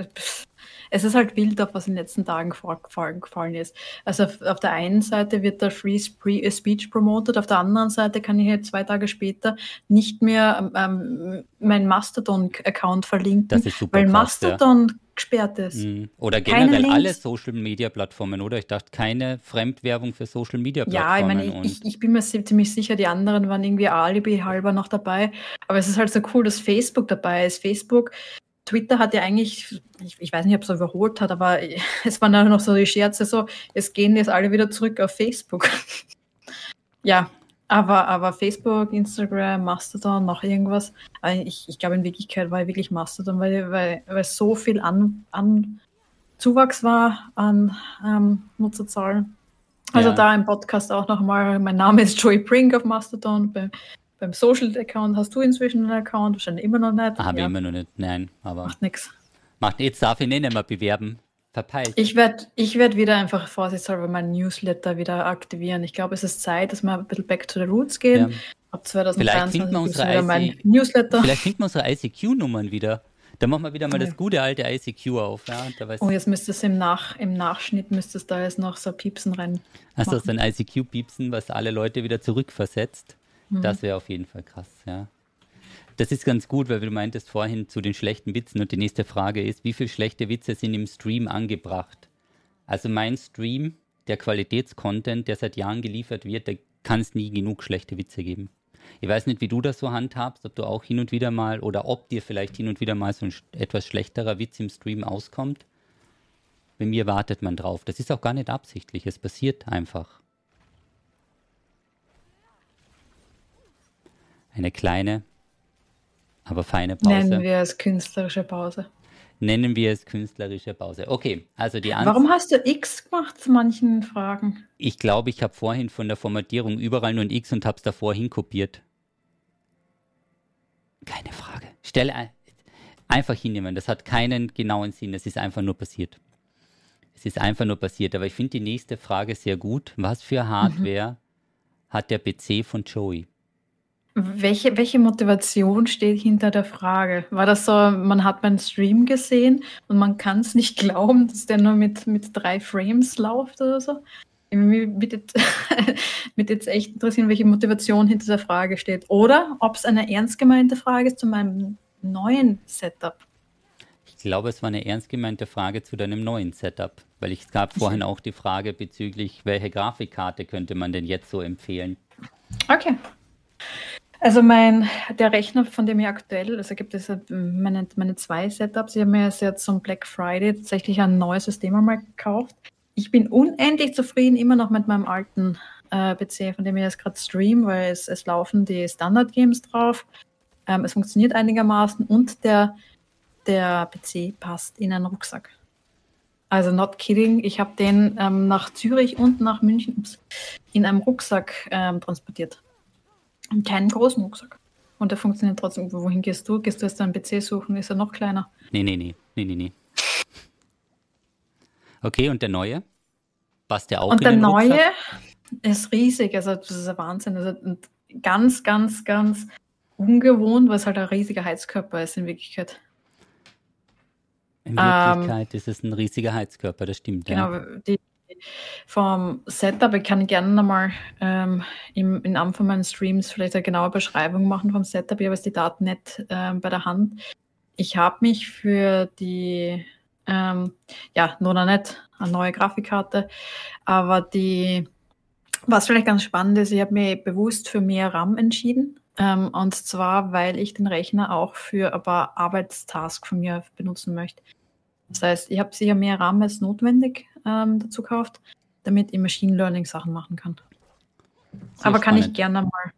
Speaker 2: es ist halt wild, auf was in den letzten Tagen vorgefallen, gefallen ist. Also auf, auf, der einen Seite wird der Free äh, Speech promoted, auf der anderen Seite kann ich jetzt zwei Tage später nicht mehr ähm, meinen Mastodon-Account verlinken,
Speaker 1: das ist super
Speaker 2: weil krass, Mastodon ja. gesperrt ist.
Speaker 1: Mhm. Oder generell alle Social-Media-Plattformen, oder? Ich dachte, keine Fremdwerbung für Social-Media-Plattformen.
Speaker 2: Ja, ich meine, ich, ich, bin mir ziemlich sicher, die anderen waren irgendwie alibi halber noch dabei. Aber es ist halt so cool, dass Facebook dabei ist. Facebook Twitter hat ja eigentlich, ich, ich weiß nicht, ob es überholt hat, aber es waren dann noch so die Scherze so, es gehen jetzt alle wieder zurück auf Facebook. ja, aber, aber Facebook, Instagram, Mastodon, noch irgendwas. Ich, ich glaube, in Wirklichkeit war wirklich Mastodon, weil, weil, weil so viel an, an Zuwachs war an ähm, Nutzerzahlen. Also ja. da im Podcast auch nochmal, mein Name ist Joey Brink auf Mastodon. Bei beim Social-Account hast du inzwischen einen Account, wahrscheinlich immer noch nicht.
Speaker 1: Habe ja. immer noch nicht, nein, aber.
Speaker 2: Macht nichts.
Speaker 1: Macht jetzt darf ich nicht mehr bewerben. Verpeilt.
Speaker 2: Ich werde ich werd wieder einfach vorsichtshalber meinen Newsletter wieder aktivieren. Ich glaube, es ist Zeit, dass wir ein bisschen back to the roots gehen. Ja.
Speaker 1: Ab 2023 vielleicht unsere mein Newsletter. Vielleicht finden wir unsere ICQ-Nummern wieder. Dann machen wir wieder mal das gute alte ICQ auf. Ja,
Speaker 2: oh, jetzt müsste es im, Nach, im Nachschnitt müsste es da jetzt noch so Piepsen rein.
Speaker 1: Also so ein ICQ-Piepsen, was alle Leute wieder zurückversetzt. Mhm. Das wäre auf jeden Fall krass, ja. Das ist ganz gut, weil du meintest vorhin zu den schlechten Witzen und die nächste Frage ist, wie viele schlechte Witze sind im Stream angebracht? Also mein Stream, der Qualitätscontent, der seit Jahren geliefert wird, da kann es nie genug schlechte Witze geben. Ich weiß nicht, wie du das so handhabst, ob du auch hin und wieder mal oder ob dir vielleicht hin und wieder mal so ein etwas schlechterer Witz im Stream auskommt. Bei mir wartet man drauf. Das ist auch gar nicht absichtlich, es passiert einfach. Eine kleine, aber feine Pause.
Speaker 2: Nennen wir es künstlerische Pause.
Speaker 1: Nennen wir es künstlerische Pause. Okay, also die Antwort.
Speaker 2: Warum hast du X gemacht zu manchen Fragen?
Speaker 1: Ich glaube, ich habe vorhin von der Formatierung überall nur ein X und habe es davor hinkopiert. Keine Frage. Stelle ein, einfach hinnehmen. Das hat keinen genauen Sinn. Es ist einfach nur passiert. Es ist einfach nur passiert. Aber ich finde die nächste Frage sehr gut. Was für Hardware mhm. hat der PC von Joey?
Speaker 2: Welche, welche Motivation steht hinter der Frage? War das so, man hat meinen Stream gesehen und man kann es nicht glauben, dass der nur mit, mit drei Frames läuft oder so? Mich jetzt, mit jetzt echt interessieren, welche Motivation hinter der Frage steht. Oder ob es eine ernst gemeinte Frage ist zu meinem neuen Setup.
Speaker 1: Ich glaube, es war eine ernst gemeinte Frage zu deinem neuen Setup, weil es gab vorhin auch die Frage bezüglich, welche Grafikkarte könnte man denn jetzt so empfehlen?
Speaker 2: Okay. Also mein, der Rechner, von dem ich aktuell, also gibt es meine, meine zwei Setups. Ich habe mir jetzt zum Black Friday tatsächlich ein neues System einmal gekauft. Ich bin unendlich zufrieden immer noch mit meinem alten äh, PC, von dem ich jetzt gerade stream, weil es, es laufen die Standard-Games drauf. Ähm, es funktioniert einigermaßen und der, der PC passt in einen Rucksack. Also not kidding, ich habe den ähm, nach Zürich und nach München ups, in einem Rucksack ähm, transportiert. Keinen großen Rucksack. Und der funktioniert trotzdem. Wohin gehst du? Gehst du jetzt einen PC suchen? Ist er noch kleiner?
Speaker 1: Nee, nee, nee. Nee, nee, nee. Okay, und der neue? Passt der auch
Speaker 2: Und der neue ist riesig. Also, das ist ein Wahnsinn. Also, ganz, ganz, ganz ungewohnt, weil es halt ein riesiger Heizkörper ist in Wirklichkeit.
Speaker 1: In Wirklichkeit ähm, ist es ein riesiger Heizkörper, das stimmt.
Speaker 2: Genau, ja. die, vom Setup, ich kann gerne nochmal ähm, im, in einem von meinen Streams vielleicht eine genaue Beschreibung machen vom Setup. Ich habe jetzt die Daten nicht ähm, bei der Hand. Ich habe mich für die, ähm, ja, noch nicht eine neue Grafikkarte, aber die, was vielleicht ganz spannend ist, ich habe mich bewusst für mehr RAM entschieden. Ähm, und zwar, weil ich den Rechner auch für ein paar Arbeitstasks von mir benutzen möchte. Das heißt, ich habe sicher mehr RAM als notwendig ähm, dazu gekauft, damit ich Machine Learning Sachen machen kann. Sehr Aber kann ich gerne mal.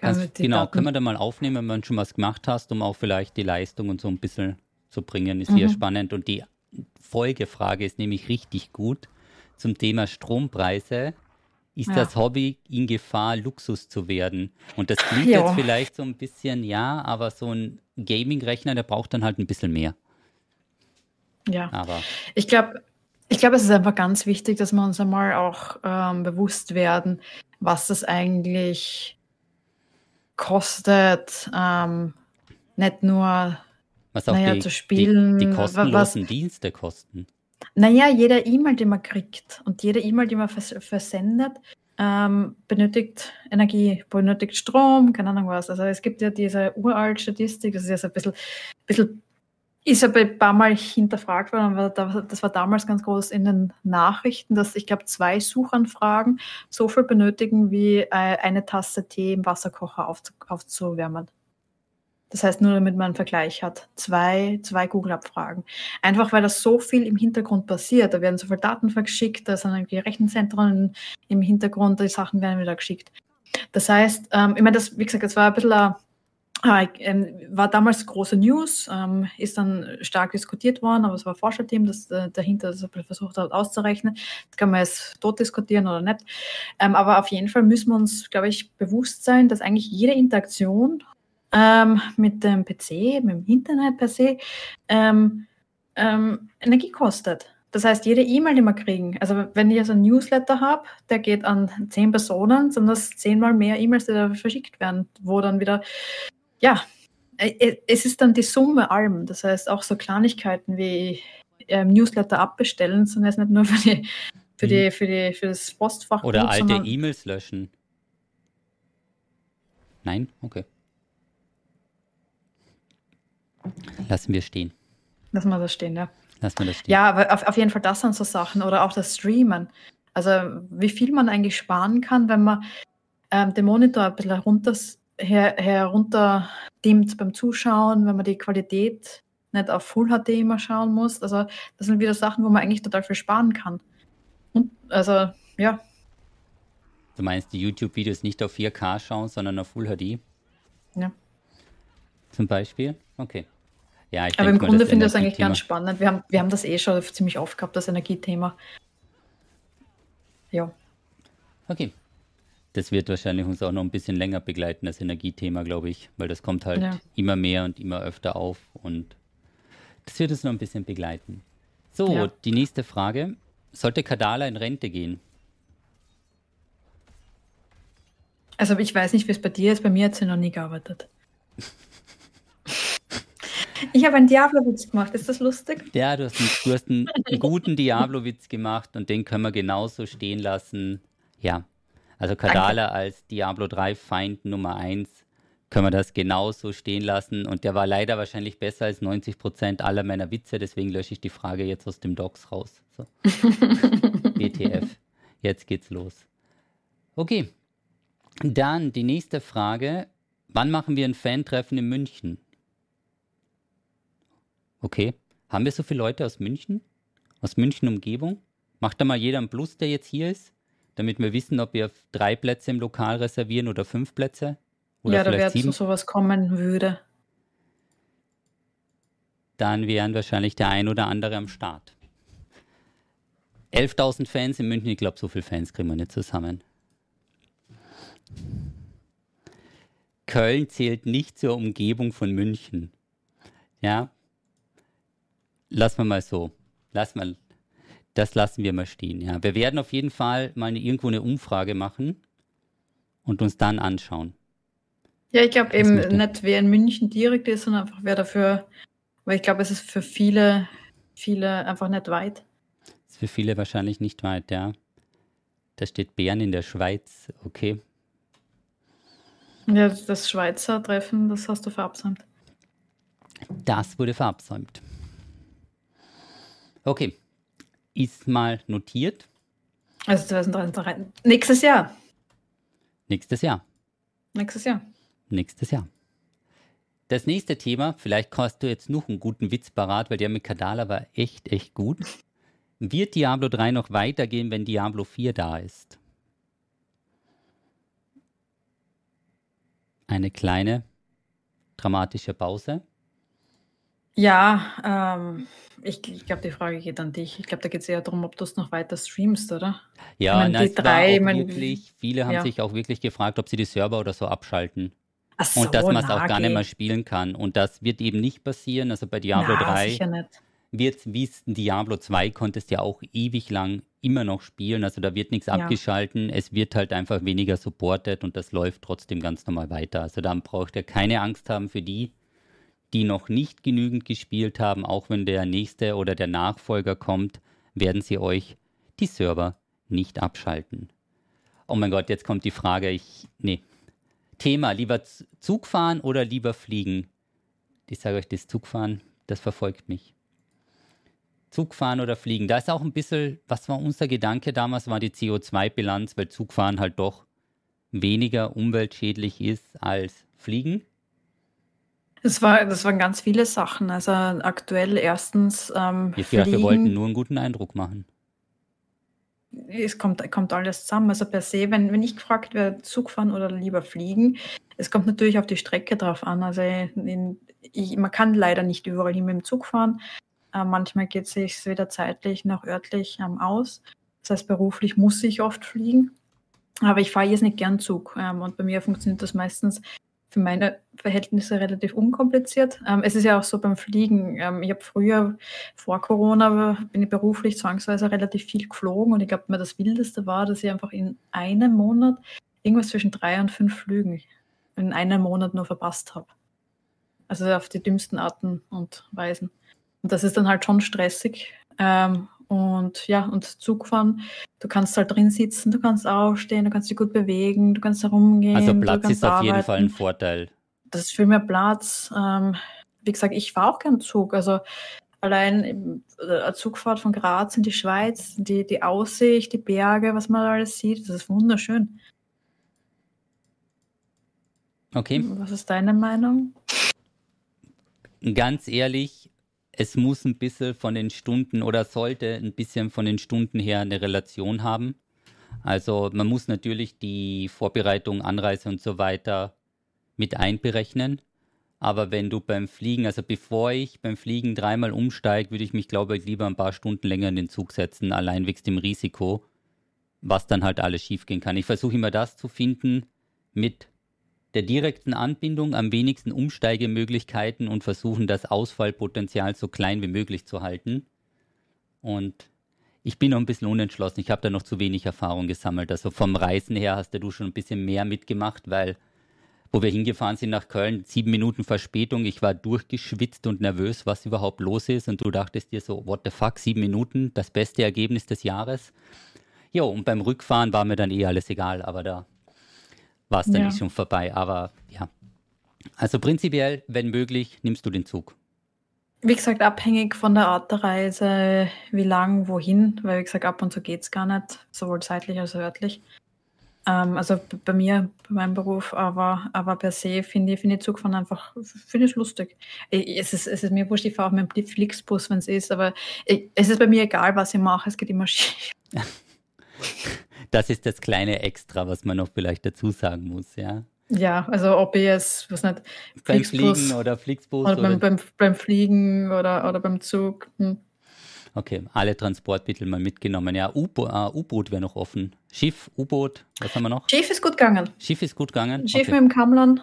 Speaker 1: Also, genau, Daten. können wir da mal aufnehmen, wenn man schon was gemacht hast, um auch vielleicht die Leistung und so ein bisschen zu bringen, ist mhm. sehr spannend. Und die Folgefrage ist nämlich richtig gut zum Thema Strompreise. Ist ja. das Hobby in Gefahr, Luxus zu werden? Und das klingt jo. jetzt vielleicht so ein bisschen, ja, aber so ein Gaming-Rechner, der braucht dann halt ein bisschen mehr.
Speaker 2: Ja, aber ich glaube, ich glaube, es ist einfach ganz wichtig, dass wir uns einmal auch ähm, bewusst werden, was das eigentlich kostet, ähm, nicht nur
Speaker 1: was auch naja, die, zu spielen. Die, die kostenlosen was, Dienste kosten.
Speaker 2: Naja, jede E-Mail, die man kriegt und jede E-Mail, die man vers versendet, ähm, benötigt Energie, benötigt Strom, keine Ahnung was. Also es gibt ja diese uralte Statistik, das ist ja so ein bisschen, bisschen ist aber ein paar Mal hinterfragt worden, aber das war damals ganz groß in den Nachrichten, dass ich glaube, zwei Suchanfragen so viel benötigen, wie äh, eine Tasse Tee im Wasserkocher aufzuwärmen. Das heißt, nur damit man einen Vergleich hat. Zwei, zwei Google-Abfragen. Einfach weil das so viel im Hintergrund passiert. Da werden so viele Daten verschickt, da sind irgendwie Rechenzentren im Hintergrund, die Sachen werden wieder geschickt. Das heißt, ähm, ich meine, das, wie gesagt, das war ein bisschen ein ähm, war damals große News, ähm, ist dann stark diskutiert worden, aber es war ein Forscherteam, das äh, dahinter das versucht hat auszurechnen. Das kann man jetzt tot diskutieren oder nicht. Ähm, aber auf jeden Fall müssen wir uns, glaube ich, bewusst sein, dass eigentlich jede Interaktion ähm, mit dem PC, mit dem Internet per se, ähm, ähm, Energie kostet. Das heißt, jede E-Mail, die wir kriegen, also wenn ich also einen Newsletter habe, der geht an zehn Personen, sind das zehnmal mehr E-Mails, die da verschickt werden, wo dann wieder ja, äh, äh, es ist dann die Summe allem. Das heißt, auch so Kleinigkeiten wie ähm, Newsletter abbestellen, sondern es nicht nur für, die, für, die, mhm. für, die, für das Postfach.
Speaker 1: Oder alte E-Mails löschen. Nein? Okay. Lassen wir stehen.
Speaker 2: Lassen wir das stehen, ja.
Speaker 1: Lassen wir das stehen.
Speaker 2: Ja, aber auf, auf jeden Fall das sind so Sachen. Oder auch das Streamen. Also wie viel man eigentlich sparen kann, wenn man ähm, den Monitor ein bisschen runter her, herunterdimmt beim Zuschauen, wenn man die Qualität nicht auf Full HD immer schauen muss. Also das sind wieder Sachen, wo man eigentlich total viel sparen kann. Und also, ja.
Speaker 1: Du meinst die YouTube-Videos nicht auf 4K schauen, sondern auf Full HD?
Speaker 2: Ja.
Speaker 1: Zum Beispiel? Okay.
Speaker 2: Ja, ich Aber im Grunde finde ich das eigentlich ganz spannend. Wir haben, wir haben das eh schon ziemlich oft gehabt, das Energiethema. Ja.
Speaker 1: Okay das wird wahrscheinlich uns auch noch ein bisschen länger begleiten, das Energiethema, glaube ich, weil das kommt halt ja. immer mehr und immer öfter auf und das wird uns noch ein bisschen begleiten. So, ja. die nächste Frage. Sollte Kadala in Rente gehen?
Speaker 2: Also ich weiß nicht, wie es bei dir ist. Bei mir hat sie noch nie gearbeitet. Ich habe einen Diablo-Witz gemacht. Ist das lustig?
Speaker 1: Ja, du hast einen, du hast einen guten Diablo-Witz gemacht und den können wir genauso stehen lassen. Ja, also Kadala Danke. als Diablo 3 Feind Nummer 1 können wir das genauso stehen lassen. Und der war leider wahrscheinlich besser als 90 Prozent aller meiner Witze, deswegen lösche ich die Frage jetzt aus dem Docs raus. So. WTF. Jetzt geht's los. Okay. Dann die nächste Frage. Wann machen wir ein Fan-Treffen in München? Okay. Haben wir so viele Leute aus München? Aus München Umgebung? Macht da mal jeder einen Plus, der jetzt hier ist? Damit wir wissen, ob wir drei Plätze im Lokal reservieren oder fünf Plätze? Oder
Speaker 2: ja, da wäre zu sowas kommen würde.
Speaker 1: Dann wären wahrscheinlich der ein oder andere am Start. 11.000 Fans in München, ich glaube, so viele Fans kriegen wir nicht zusammen. Köln zählt nicht zur Umgebung von München. Ja, lassen wir mal so. Lass mal, das lassen wir mal stehen. Ja. Wir werden auf jeden Fall mal eine, irgendwo eine Umfrage machen und uns dann anschauen.
Speaker 2: Ja, ich glaube eben nicht, wer in München direkt ist, sondern einfach wer dafür, weil ich glaube, es ist für viele, viele einfach nicht weit.
Speaker 1: Ist für viele wahrscheinlich nicht weit, ja. Da steht Bern in der Schweiz, okay.
Speaker 2: Ja, das Schweizer Treffen, das hast du verabsäumt.
Speaker 1: Das wurde verabsäumt. Okay, ist mal notiert.
Speaker 2: Also 2023. Nächstes Jahr.
Speaker 1: Nächstes Jahr.
Speaker 2: Nächstes Jahr.
Speaker 1: Nächstes Jahr. Das nächste Thema, vielleicht hast du jetzt noch einen guten Witz parat, weil der mit Kadala war echt, echt gut. Wird Diablo 3 noch weitergehen, wenn Diablo 4 da ist? Eine kleine dramatische Pause.
Speaker 2: Ja, ähm, ich, ich glaube, die Frage geht an dich. Ich glaube, da geht es eher darum, ob du es noch weiter streamst, oder?
Speaker 1: Ja, meine, na, die drei, mein, wirklich, viele haben ja. sich auch wirklich gefragt, ob sie die Server oder so abschalten. So, und dass man es auch gar nicht mehr spielen kann. Und das wird eben nicht passieren. Also bei Diablo na, 3 wird wie Diablo 2 konntest ja auch ewig lang immer noch spielen. Also da wird nichts ja. abgeschalten. Es wird halt einfach weniger supported und das läuft trotzdem ganz normal weiter. Also dann braucht ihr keine Angst haben für die, die noch nicht genügend gespielt haben, auch wenn der nächste oder der Nachfolger kommt, werden sie euch die Server nicht abschalten. Oh mein Gott, jetzt kommt die Frage, ich, nee. Thema, lieber Zugfahren oder lieber fliegen? Ich sage euch, das Zugfahren, das verfolgt mich. Zugfahren oder fliegen, da ist auch ein bisschen, was war unser Gedanke damals, war die CO2-Bilanz, weil Zugfahren halt doch weniger umweltschädlich ist als Fliegen.
Speaker 2: Das, war, das waren ganz viele Sachen. Also aktuell erstens.
Speaker 1: Ähm, ich dachte, wir wollten nur einen guten Eindruck machen.
Speaker 2: Es kommt, kommt alles zusammen. Also per se, wenn, wenn ich gefragt werde, Zug fahren oder lieber fliegen, es kommt natürlich auf die Strecke drauf an. Also in, ich, man kann leider nicht überall hin mit dem Zug fahren. Äh, manchmal geht es sich weder zeitlich noch örtlich ähm, aus. Das heißt, beruflich muss ich oft fliegen. Aber ich fahre jetzt nicht gern Zug. Ähm, und bei mir funktioniert das meistens für meine Verhältnisse relativ unkompliziert. Ähm, es ist ja auch so beim Fliegen. Ähm, ich habe früher, vor Corona, bin ich beruflich zwangsweise relativ viel geflogen und ich glaube, mir das Wildeste war, dass ich einfach in einem Monat irgendwas zwischen drei und fünf Flügen in einem Monat nur verpasst habe. Also auf die dümmsten Arten und Weisen. Und das ist dann halt schon stressig. Ähm, und ja, und Zugfahren, du kannst halt drin sitzen, du kannst aufstehen, du kannst dich gut bewegen, du kannst herumgehen.
Speaker 1: Also Platz ist auf jeden Fall ein Vorteil.
Speaker 2: Das ist viel mehr Platz. Ähm, wie gesagt, ich fahre auch gern Zug. Also allein eine äh, Zugfahrt von Graz in die Schweiz, die, die Aussicht, die Berge, was man alles sieht, das ist wunderschön.
Speaker 1: Okay.
Speaker 2: Was ist deine Meinung?
Speaker 1: Ganz ehrlich, es muss ein bisschen von den Stunden oder sollte ein bisschen von den Stunden her eine Relation haben. Also man muss natürlich die Vorbereitung, Anreise und so weiter mit einberechnen. Aber wenn du beim Fliegen, also bevor ich beim Fliegen dreimal umsteige, würde ich mich, glaube ich, lieber ein paar Stunden länger in den Zug setzen, allein wegen dem Risiko, was dann halt alles schiefgehen kann. Ich versuche immer das zu finden mit der direkten Anbindung am wenigsten Umsteigemöglichkeiten und versuchen, das Ausfallpotenzial so klein wie möglich zu halten. Und ich bin noch ein bisschen unentschlossen. Ich habe da noch zu wenig Erfahrung gesammelt. Also vom Reisen her hast du schon ein bisschen mehr mitgemacht, weil wo wir hingefahren sind nach Köln, sieben Minuten Verspätung, ich war durchgeschwitzt und nervös, was überhaupt los ist. Und du dachtest dir so, what the fuck, sieben Minuten, das beste Ergebnis des Jahres. Jo, und beim Rückfahren war mir dann eh alles egal, aber da war es dann ja. nicht schon vorbei. Aber ja. Also prinzipiell, wenn möglich, nimmst du den Zug.
Speaker 2: Wie gesagt, abhängig von der Art der Reise, wie lang, wohin, weil wie gesagt, ab und zu geht es gar nicht, sowohl zeitlich als auch örtlich. Ähm, also bei mir, bei meinem Beruf, aber, aber per se finde ich, find ich Zugfahren einfach finde ich lustig. Ich, es, ist, es ist mir wurscht, ich fahre auch mit dem Flixbus, wenn es ist, aber ich, es ist bei mir egal, was ich mache, es geht immer schief.
Speaker 1: Das ist das kleine Extra, was man noch vielleicht dazu sagen muss, ja.
Speaker 2: Ja, also ob ich jetzt, was nicht,
Speaker 1: beim Fliegen oder Flixbus
Speaker 2: oder, oder beim, beim, Fliegen oder, oder beim Zug. Hm.
Speaker 1: Okay, alle Transportmittel mal mitgenommen. Ja, U-Boot wäre noch offen. Schiff, U-Boot, was haben wir noch?
Speaker 2: Schiff ist gut gegangen.
Speaker 1: Schiff ist gut gegangen.
Speaker 2: Schiff okay. mit dem Kammlern.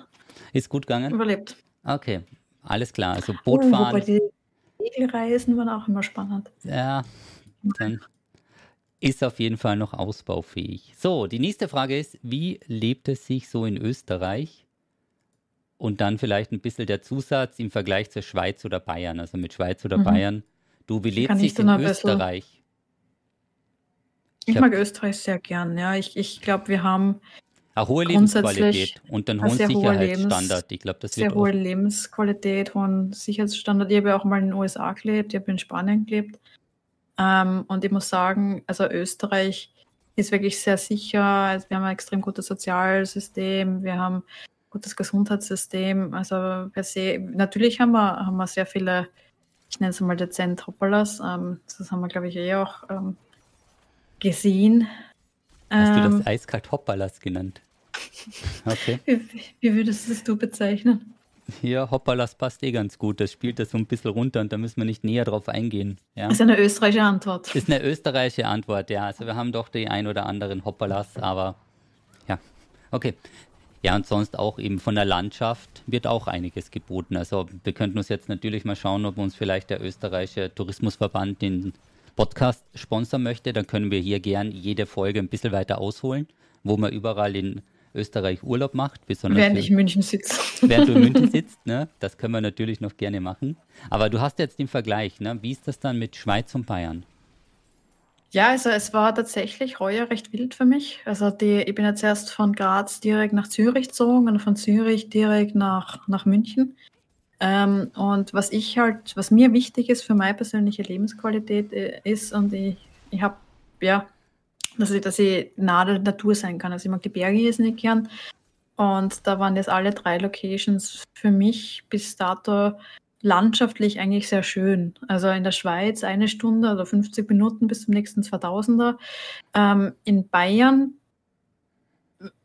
Speaker 1: Ist gut gegangen.
Speaker 2: Überlebt.
Speaker 1: Okay, alles klar. Also Boot fahren.
Speaker 2: Oh, wobei die Segelreisen waren auch immer spannend.
Speaker 1: Ja, dann ist auf jeden Fall noch ausbaufähig. So, die nächste Frage ist, wie lebt es sich so in Österreich? Und dann vielleicht ein bisschen der Zusatz im Vergleich zur Schweiz oder Bayern, also mit Schweiz oder mhm. Bayern. Du, wie lebt sich in Österreich?
Speaker 2: Ich, ich mag Österreich sehr gern, ja. Ich, ich glaube, wir haben
Speaker 1: eine hohe Lebensqualität und einen hohen Sicherheitsstandard. ich glaube, das
Speaker 2: sehr hohe Lebensqualität, hohen Sicherheitsstandard. Ich habe ja auch mal in den USA gelebt, ich habe in Spanien gelebt. Ähm, und ich muss sagen, also Österreich ist wirklich sehr sicher. Also wir haben ein extrem gutes Sozialsystem, wir haben ein gutes Gesundheitssystem. Also per se, natürlich haben wir, haben wir sehr viele, ich nenne es mal dezent Hoppalas. Ähm, das haben wir, glaube ich, eh auch ähm, gesehen.
Speaker 1: Hast du das ähm, eiskalt Hoppalas genannt?
Speaker 2: Okay. Wie, wie würdest es du bezeichnen?
Speaker 1: Hier, Hoppalas passt eh ganz gut. Das spielt das so ein bisschen runter und da müssen wir nicht näher drauf eingehen. Ja.
Speaker 2: Ist eine österreichische Antwort.
Speaker 1: Ist eine österreichische Antwort, ja. Also wir haben doch die ein oder anderen Hoppalas, aber ja, okay. Ja, und sonst auch eben von der Landschaft wird auch einiges geboten. Also wir könnten uns jetzt natürlich mal schauen, ob uns vielleicht der österreichische Tourismusverband den Podcast sponsern möchte. Dann können wir hier gern jede Folge ein bisschen weiter ausholen, wo man überall in Österreich Urlaub macht.
Speaker 2: Besonders während ich in München sitze.
Speaker 1: Während du in München sitzt, ne? das können wir natürlich noch gerne machen. Aber du hast jetzt den Vergleich. Ne? Wie ist das dann mit Schweiz und Bayern?
Speaker 2: Ja, also es war tatsächlich heuer recht wild für mich. Also die, ich bin jetzt erst von Graz direkt nach Zürich gezogen und von Zürich direkt nach, nach München. Ähm, und was ich halt, was mir wichtig ist für meine persönliche Lebensqualität äh, ist, und ich, ich habe ja dass ich, dass ich nah der Natur sein kann. Also ich mag die Berge jetzt nicht gern. Und da waren jetzt alle drei Locations für mich bis dato landschaftlich eigentlich sehr schön. Also in der Schweiz eine Stunde oder 50 Minuten bis zum nächsten 2000er. Ähm, in Bayern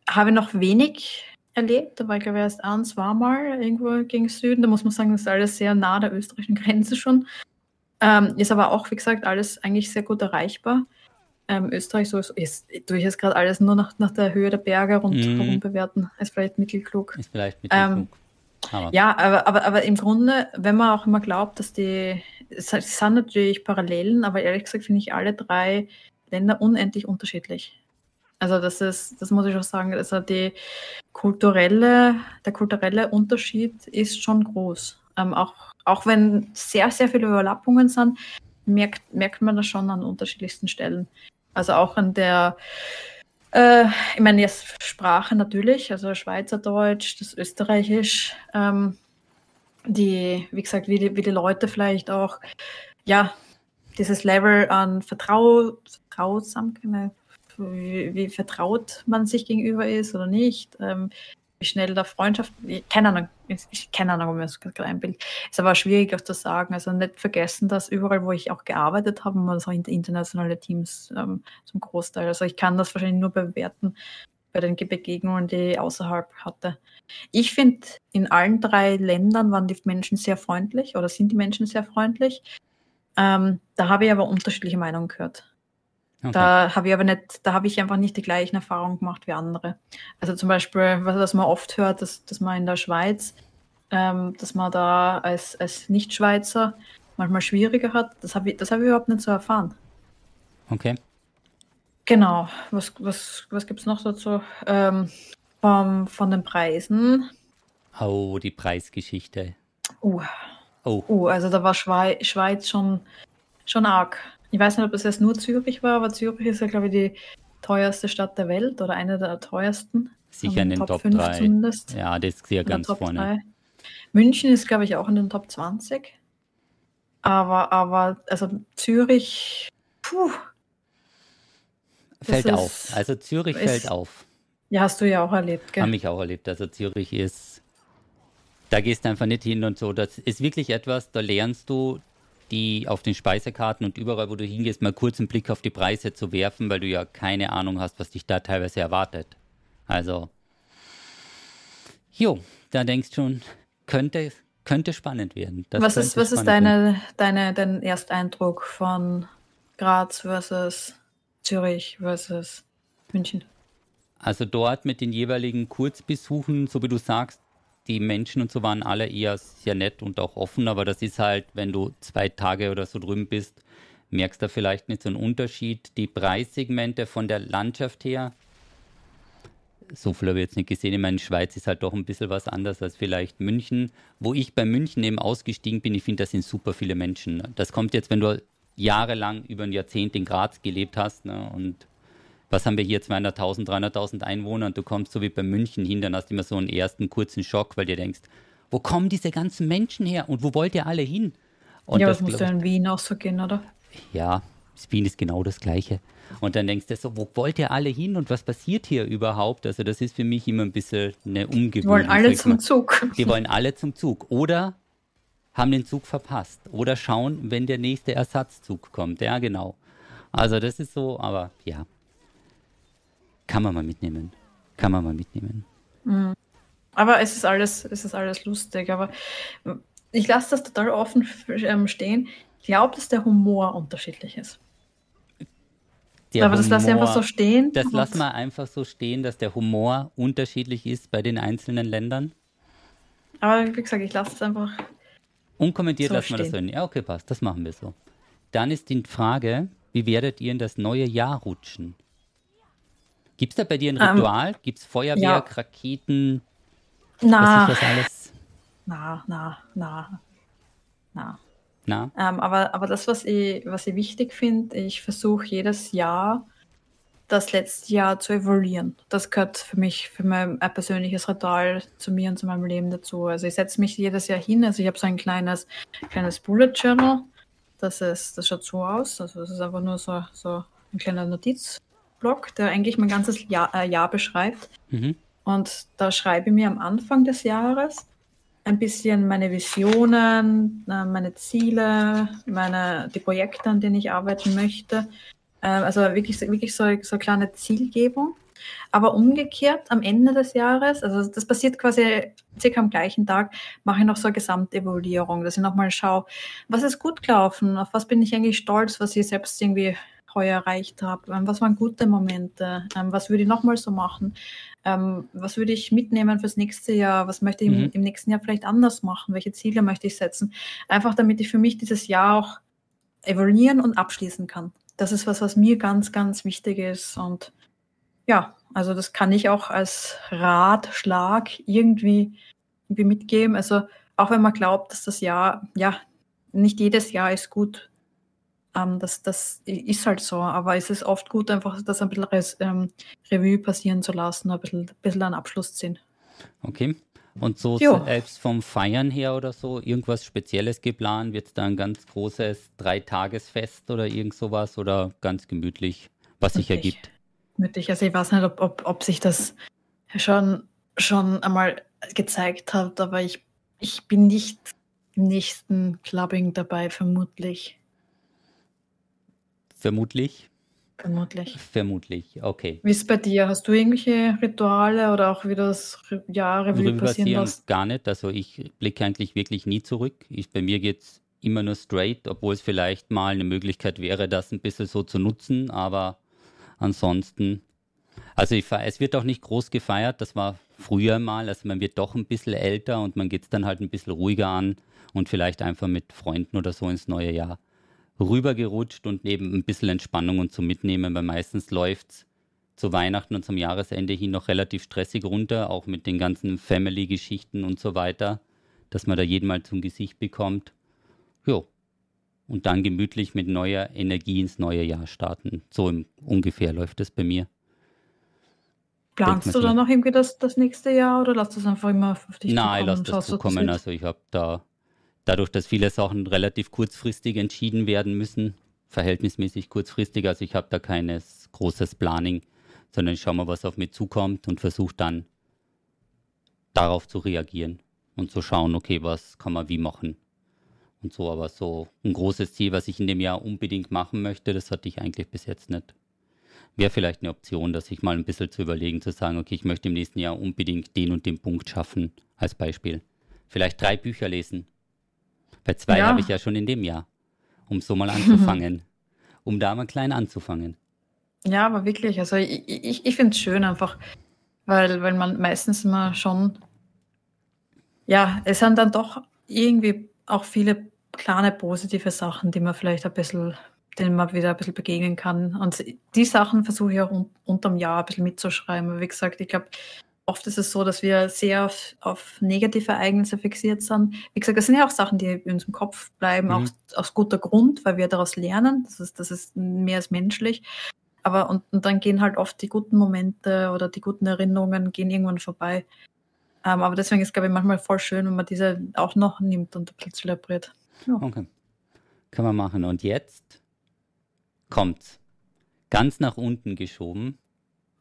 Speaker 2: habe ich noch wenig erlebt. Da war ich glaube ich erst ein, zweimal irgendwo gegen Süden. Da muss man sagen, das ist alles sehr nah der österreichischen Grenze schon. Ähm, ist aber auch, wie gesagt, alles eigentlich sehr gut erreichbar ähm, Österreich so ist, tue ich jetzt gerade alles nur nach, nach der Höhe der Berge rundherum mm. bewerten. Ist vielleicht mittelklug.
Speaker 1: Ist vielleicht mittelklug.
Speaker 2: Ähm, ja, aber, aber, aber im Grunde, wenn man auch immer glaubt, dass die, es sind natürlich Parallelen, aber ehrlich gesagt finde ich alle drei Länder unendlich unterschiedlich. Also das ist, das muss ich auch sagen, also die kulturelle, der kulturelle Unterschied ist schon groß. Ähm, auch, auch wenn sehr, sehr viele Überlappungen sind, merkt, merkt man das schon an unterschiedlichsten Stellen. Also auch an der, äh, ich meine, jetzt Sprache natürlich, also Schweizerdeutsch, das Österreichisch, ähm, die, wie gesagt, wie die, wie die Leute vielleicht auch, ja, dieses Level an Vertrau Vertrautsamkeit, wie, wie, vertraut man sich gegenüber ist oder nicht, ähm, schnell da Freundschaft, keine Ahnung, ich, keine Ahnung, ob mir das gerade einbildet. Ist aber schwierig auch zu sagen. Also nicht vergessen, dass überall, wo ich auch gearbeitet habe, man so internationale Teams ähm, zum Großteil. Also ich kann das wahrscheinlich nur bewerten bei den Begegnungen, die ich außerhalb hatte. Ich finde, in allen drei Ländern waren die Menschen sehr freundlich oder sind die Menschen sehr freundlich. Ähm, da habe ich aber unterschiedliche Meinungen gehört. Okay. Da habe ich aber nicht, da habe ich einfach nicht die gleichen Erfahrungen gemacht wie andere. Also zum Beispiel, was, was man oft hört, dass, dass man in der Schweiz, ähm, dass man da als, als Nicht-Schweizer manchmal schwieriger hat, das habe ich, das hab ich überhaupt nicht so erfahren.
Speaker 1: Okay.
Speaker 2: Genau. Was, was, was gibt es noch dazu? Ähm, vom, von den Preisen.
Speaker 1: Oh, die Preisgeschichte.
Speaker 2: Uh. Oh. Uh, also da war Schweiz, Schweiz schon, schon arg. Ich weiß nicht, ob es jetzt nur Zürich war, aber Zürich ist ja, glaube ich, die teuerste Stadt der Welt oder eine der teuersten.
Speaker 1: Sicher in den Top, Top 3. Zumindest. Ja, das ist ja ganz vorne. 3.
Speaker 2: München ist, glaube ich, auch in den Top 20. Aber, aber also Zürich, puh.
Speaker 1: Fällt auf. Also Zürich ist, fällt auf.
Speaker 2: Ja, hast du ja auch erlebt,
Speaker 1: gell? Habe ich auch erlebt. Also Zürich ist, da gehst du einfach nicht hin und so. Das ist wirklich etwas, da lernst du die auf den Speisekarten und überall, wo du hingehst, mal kurz einen Blick auf die Preise zu werfen, weil du ja keine Ahnung hast, was dich da teilweise erwartet. Also, jo, da denkst du schon, könnte, könnte spannend werden.
Speaker 2: Das was ist, was ist deine, deine, dein Ersteindruck von Graz versus Zürich versus München?
Speaker 1: Also dort mit den jeweiligen Kurzbesuchen, so wie du sagst, die Menschen und so waren alle eher sehr nett und auch offen, aber das ist halt, wenn du zwei Tage oder so drüben bist, Merkst du vielleicht nicht so einen Unterschied? Die Preissegmente von der Landschaft her, so viel habe ich jetzt nicht gesehen. Ich meine, Schweiz ist halt doch ein bisschen was anders als vielleicht München. Wo ich bei München eben ausgestiegen bin, ich finde, das sind super viele Menschen. Das kommt jetzt, wenn du jahrelang über ein Jahrzehnt in Graz gelebt hast ne, und was haben wir hier, 200.000, 300.000 Einwohner und du kommst so wie bei München hin, dann hast du immer so einen ersten kurzen Schock, weil dir denkst, wo kommen diese ganzen Menschen her und wo wollt ihr alle hin? Und
Speaker 2: ja, das, das muss ja in Wien auch so gehen, oder?
Speaker 1: Ja, Wien ist genau das Gleiche. Und dann denkst du so, wo wollt ihr alle hin und was passiert hier überhaupt? Also das ist für mich immer ein bisschen eine Umgewöhnung. Die
Speaker 2: wollen alle zum Zug.
Speaker 1: Die wollen alle zum Zug. Oder haben den Zug verpasst. Oder schauen, wenn der nächste Ersatzzug kommt. Ja, genau. Also das ist so, aber ja. Kann man mal mitnehmen. Kann man mal mitnehmen.
Speaker 2: Mhm. Aber es ist alles, es ist alles lustig. Aber ich lasse das total offen ähm, stehen. Ich glaube, dass der Humor unterschiedlich ist. Der aber Humor, das lasse ich einfach so stehen.
Speaker 1: Das lassen wir einfach so stehen, dass der Humor unterschiedlich ist bei den einzelnen Ländern.
Speaker 2: Aber wie gesagt, ich lasse es einfach.
Speaker 1: Unkommentiert so lassen wir das so. Ja, okay, passt. Das machen wir so. Dann ist die Frage, wie werdet ihr in das neue Jahr rutschen? Gibt es da bei dir ein ähm, Ritual? Ähm, Gibt es Feuerwerk, ja. Raketen?
Speaker 2: Na, das alles? Na, na, na, na.
Speaker 1: Na?
Speaker 2: Ähm, aber, aber das, was ich, was ich wichtig finde, ich versuche jedes Jahr das letzte Jahr zu evaluieren. Das gehört für mich, für mein persönliches Ritual zu mir und zu meinem Leben dazu. Also ich setze mich jedes Jahr hin, also ich habe so ein kleines, kleines Bullet Journal. Das, ist, das schaut so aus. Also das ist einfach nur so, so ein kleiner Notizblock, der eigentlich mein ganzes Jahr, äh, Jahr beschreibt. Mhm. Und da schreibe ich mir am Anfang des Jahres ein bisschen meine Visionen, äh, meine Ziele, meine, die Projekte, an denen ich arbeiten möchte. Äh, also wirklich, wirklich so, so eine kleine Zielgebung. Aber umgekehrt am Ende des Jahres, also das passiert quasi circa am gleichen Tag, mache ich noch so eine Gesamtevaluierung, dass ich nochmal schaue, was ist gut gelaufen, auf was bin ich eigentlich stolz, was ich selbst irgendwie heuer erreicht habe, ähm, was waren gute Momente, ähm, was würde ich nochmal so machen, ähm, was würde ich mitnehmen fürs nächste Jahr, was möchte ich mhm. im, im, nächsten Jahr vielleicht anders machen, welche Ziele möchte ich setzen, einfach damit ich für mich dieses Jahr auch evaluieren und abschließen kann. Das ist was, was mir ganz, ganz wichtig ist. Und ja, also das kann ich auch als Ratschlag irgendwie, irgendwie mitgeben. Also auch wenn man glaubt, dass das Jahr, ja, nicht jedes Jahr ist gut, ähm, das, das ist halt so, aber es ist oft gut, einfach das ein bisschen ähm, Revue passieren zu lassen, ein bisschen, ein bisschen einen Abschluss ziehen.
Speaker 1: Okay. Und so jo. selbst vom Feiern her oder so, irgendwas Spezielles geplant? Wird es da ein ganz großes Dreitagesfest oder irgend sowas oder ganz gemütlich, was sich ergibt?
Speaker 2: Gemütlich. Also ich weiß nicht, ob, ob, ob sich das schon, schon einmal gezeigt hat, aber ich, ich bin nicht im nächsten Clubbing dabei, vermutlich.
Speaker 1: Vermutlich.
Speaker 2: Vermutlich.
Speaker 1: Vermutlich, okay.
Speaker 2: Wie ist es bei dir? Hast du irgendwelche Rituale oder auch wie das Jahr Revue passieren lässt?
Speaker 1: Gar nicht. Also ich blicke eigentlich wirklich nie zurück. Ich, bei mir geht es immer nur straight, obwohl es vielleicht mal eine Möglichkeit wäre, das ein bisschen so zu nutzen. Aber ansonsten, also ich, es wird auch nicht groß gefeiert. Das war früher mal. Also man wird doch ein bisschen älter und man geht es dann halt ein bisschen ruhiger an und vielleicht einfach mit Freunden oder so ins neue Jahr rübergerutscht und neben ein bisschen Entspannung und zum Mitnehmen, weil meistens läuft es zu Weihnachten und zum Jahresende hin noch relativ stressig runter, auch mit den ganzen Family-Geschichten und so weiter, dass man da jeden mal zum Gesicht bekommt. Jo. Und dann gemütlich mit neuer Energie ins neue Jahr starten. So im, ungefähr läuft es bei mir.
Speaker 2: Planst du dann noch irgendwie das, das nächste Jahr oder lass das einfach immer auf
Speaker 1: dich Nein, lass das zukommen. Also ich habe da dadurch, dass viele Sachen relativ kurzfristig entschieden werden müssen, verhältnismäßig kurzfristig, also ich habe da keines großes Planning, sondern ich schaue mal, was auf mich zukommt und versuche dann darauf zu reagieren und zu schauen, okay, was kann man wie machen und so. Aber so ein großes Ziel, was ich in dem Jahr unbedingt machen möchte, das hatte ich eigentlich bis jetzt nicht. Wäre vielleicht eine Option, dass ich mal ein bisschen zu überlegen, zu sagen, okay, ich möchte im nächsten Jahr unbedingt den und den Punkt schaffen, als Beispiel. Vielleicht drei Bücher lesen bei zwei ja. habe ich ja schon in dem Jahr, um so mal anzufangen, um da mal klein anzufangen.
Speaker 2: Ja, aber wirklich, also ich, ich, ich finde es schön einfach, weil, weil man meistens immer schon, ja, es sind dann doch irgendwie auch viele kleine positive Sachen, die man vielleicht ein bisschen denen man wieder ein bisschen begegnen kann. Und die Sachen versuche ich auch un unterm Jahr ein bisschen mitzuschreiben. Aber wie gesagt, ich glaube, oft ist es so, dass wir sehr auf, auf, negative Ereignisse fixiert sind. Wie gesagt, das sind ja auch Sachen, die in unserem Kopf bleiben, mhm. auch aus guter Grund, weil wir daraus lernen. Das ist, das ist mehr als menschlich. Aber und, und dann gehen halt oft die guten Momente oder die guten Erinnerungen gehen irgendwann vorbei. Ähm, aber deswegen ist, glaube ich, manchmal voll schön, wenn man diese auch noch nimmt und ein bisschen zelebriert.
Speaker 1: Ja. Okay. Kann man machen. Und jetzt kommt's. Ganz nach unten geschoben.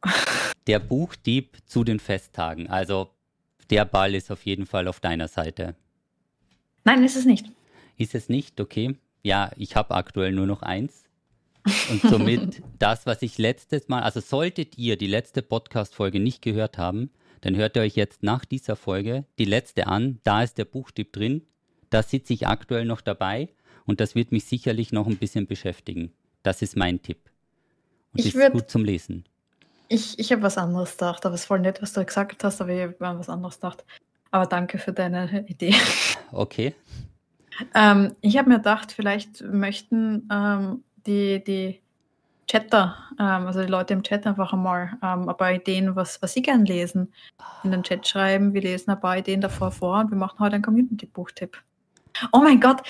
Speaker 1: Der Buchdieb zu den Festtagen. Also der Ball ist auf jeden Fall auf deiner Seite.
Speaker 2: Nein, ist es nicht.
Speaker 1: Ist es nicht? Okay. Ja, ich habe aktuell nur noch eins. Und somit das, was ich letztes Mal, also solltet ihr die letzte Podcast-Folge nicht gehört haben, dann hört ihr euch jetzt nach dieser Folge die letzte an. Da ist der Buchstipp drin. Da sitze ich aktuell noch dabei und das wird mich sicherlich noch ein bisschen beschäftigen. Das ist mein Tipp. Und ich ist würd, gut zum Lesen.
Speaker 2: Ich, ich habe was anderes gedacht, aber es ist voll nett, was du gesagt hast, aber ich habe was anderes gedacht. Aber danke für deine Idee.
Speaker 1: Okay.
Speaker 2: Ähm, ich habe mir gedacht, vielleicht möchten ähm, die, die Chatter, ähm, also die Leute im Chat einfach einmal ähm, ein paar Ideen, was, was sie gern lesen, in den Chat schreiben. Wir lesen ein paar Ideen davor vor und wir machen heute einen Community-Buchtipp. Oh mein Gott,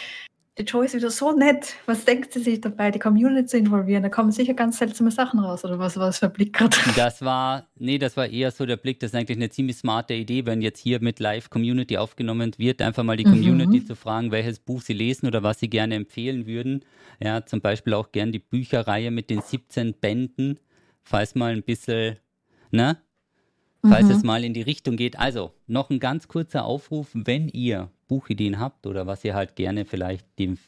Speaker 2: die Joe ist wieder so nett. Was denkt sie sich dabei, die Community zu involvieren? Da kommen sicher ganz seltsame Sachen raus, oder was war das für ein Blick gerade?
Speaker 1: Das war, nee, das war eher so der Blick, das ist eigentlich eine ziemlich smarte Idee, wenn jetzt hier mit Live-Community aufgenommen wird, einfach mal die Community mhm. zu fragen, welches Buch sie lesen oder was sie gerne empfehlen würden. Ja, zum Beispiel auch gern die Bücherreihe mit den 17 Bänden, falls mal ein bisschen, ne? Falls mhm. es mal in die Richtung geht. Also, noch ein ganz kurzer Aufruf, wenn ihr Buchideen habt oder was ihr halt gerne vielleicht den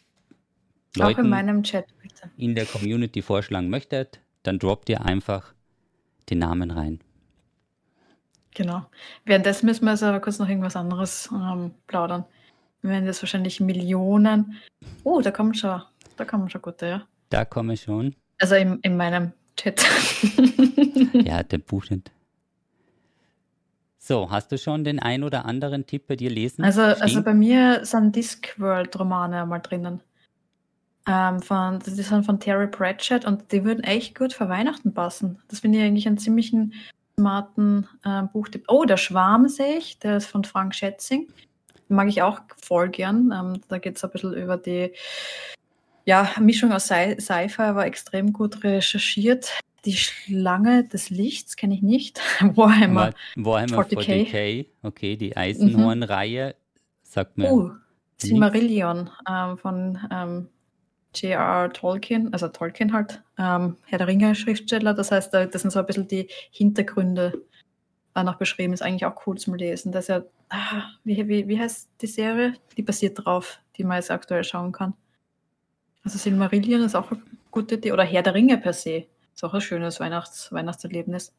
Speaker 1: Leuten
Speaker 2: in meinem Chat bitte.
Speaker 1: in der Community vorschlagen möchtet, dann droppt ihr einfach den Namen rein.
Speaker 2: Genau. Währenddessen müssen wir also aber kurz noch irgendwas anderes ähm, plaudern. Wir werden jetzt wahrscheinlich Millionen. Oh, da kommen schon, da kommen schon gute, ja.
Speaker 1: Da komme schon.
Speaker 2: Also in, in meinem Chat.
Speaker 1: ja, der Buch nicht. So, hast du schon den ein oder anderen Tipp bei dir lesen?
Speaker 2: Also, also bei mir sind Discworld-Romane mal drinnen. Ähm, von, die sind von Terry Pratchett und die würden echt gut für Weihnachten passen. Das finde ich eigentlich einen ziemlichen smarten äh, Buchtipp. Oh, der Schwarm sehe ich, der ist von Frank Schätzing. Den mag ich auch voll gern. Ähm, da geht es ein bisschen über die ja, Mischung aus Sci-Fi, aber extrem gut recherchiert. Die Schlange des Lichts kenne ich nicht.
Speaker 1: Warhammer, Warhammer 40K. 40K. Okay, die Eisenhorn-Reihe sagt mir.
Speaker 2: Oh, Silmarillion ähm, von ähm, J.R.R. Tolkien, also Tolkien halt, ähm, Herr der Ringe-Schriftsteller. Das heißt, das sind so ein bisschen die Hintergründe äh, noch beschrieben. Ist eigentlich auch cool zum Lesen. Das ist ja, ah, wie, wie, wie heißt die Serie? Die basiert drauf, die man jetzt aktuell schauen kann. Also Silmarillion ist auch eine gute Idee. Oder Herr der Ringe per se. Ist auch ein schönes Weihnachts Weihnachtserlebnis.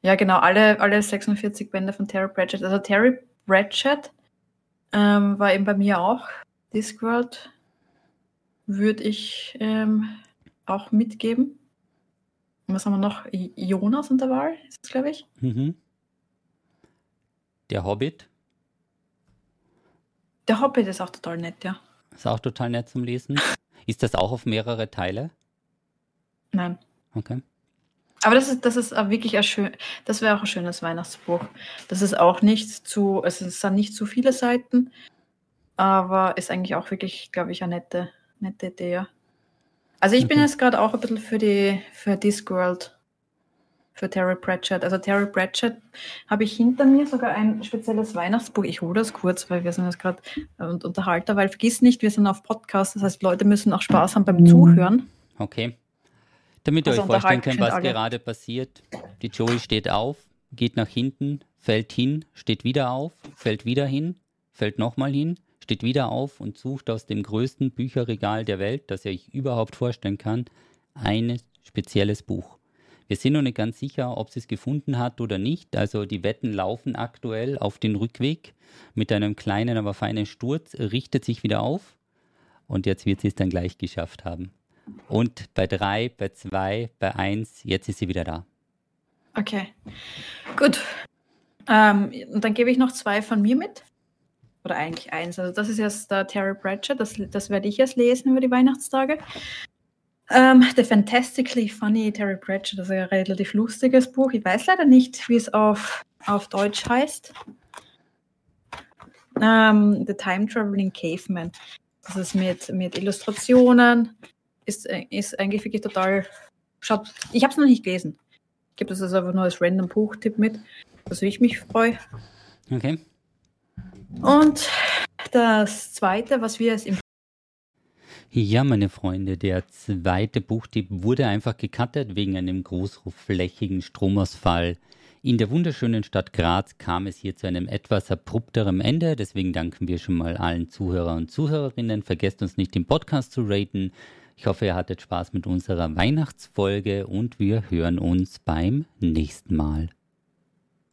Speaker 2: Ja, genau, alle, alle 46 Bände von Terry Pratchett. Also Terry Pratchett ähm, war eben bei mir auch Discworld. Würde ich ähm, auch mitgeben. Was haben wir noch? Jonas und der Wahl, ist das, glaube ich. Mhm.
Speaker 1: Der Hobbit.
Speaker 2: Der Hobbit ist auch total nett, ja.
Speaker 1: Ist auch total nett zum Lesen. Ist das auch auf mehrere Teile?
Speaker 2: Nein.
Speaker 1: Okay.
Speaker 2: Aber das ist, das ist wirklich ein schön, das wäre auch ein schönes Weihnachtsbuch. Das ist auch nicht zu, es sind nicht zu viele Seiten, aber ist eigentlich auch wirklich, glaube ich, eine nette, nette Idee. Also ich bin mhm. jetzt gerade auch ein bisschen für die, für Discworld, für Terry Pratchett. Also Terry Pratchett habe ich hinter mir sogar ein spezielles Weihnachtsbuch. Ich hole das kurz, weil wir sind jetzt gerade äh, unterhalter, weil vergiss nicht, wir sind auf Podcast, das heißt, Leute müssen auch Spaß haben beim Zuhören.
Speaker 1: Okay. Damit ihr also euch vorstellen könnt, was alle. gerade passiert. Die Joey steht auf, geht nach hinten, fällt hin, steht wieder auf, fällt wieder hin, fällt nochmal hin, steht wieder auf und sucht aus dem größten Bücherregal der Welt, das ihr euch überhaupt vorstellen kann, ein spezielles Buch. Wir sind noch nicht ganz sicher, ob sie es gefunden hat oder nicht. Also die Wetten laufen aktuell auf den Rückweg mit einem kleinen, aber feinen Sturz, richtet sich wieder auf und jetzt wird sie es dann gleich geschafft haben. Und bei drei, bei zwei, bei eins, jetzt ist sie wieder da.
Speaker 2: Okay, gut. Ähm, und dann gebe ich noch zwei von mir mit. Oder eigentlich eins. Also das ist jetzt der Terry Pratchett, das, das werde ich jetzt lesen über die Weihnachtstage. Ähm, The Fantastically Funny Terry Pratchett, das ist ein relativ lustiges Buch. Ich weiß leider nicht, wie es auf, auf Deutsch heißt. Ähm, The Time Traveling Caveman. Das ist mit, mit Illustrationen. Ist, ist eigentlich wirklich total. Schaut, ich habe es noch nicht gelesen. Ich gebe das also einfach nur als random Buchtipp mit, dass ich mich freue.
Speaker 1: Okay.
Speaker 2: Und das zweite, was wir als im
Speaker 1: ja, meine Freunde, der zweite Buchtipp wurde einfach gecuttet wegen einem großflächigen Stromausfall. In der wunderschönen Stadt Graz kam es hier zu einem etwas abrupteren Ende. Deswegen danken wir schon mal allen Zuhörer und Zuhörerinnen. Vergesst uns nicht, den Podcast zu raten. Ich hoffe, ihr hattet Spaß mit unserer Weihnachtsfolge und wir hören uns beim nächsten Mal.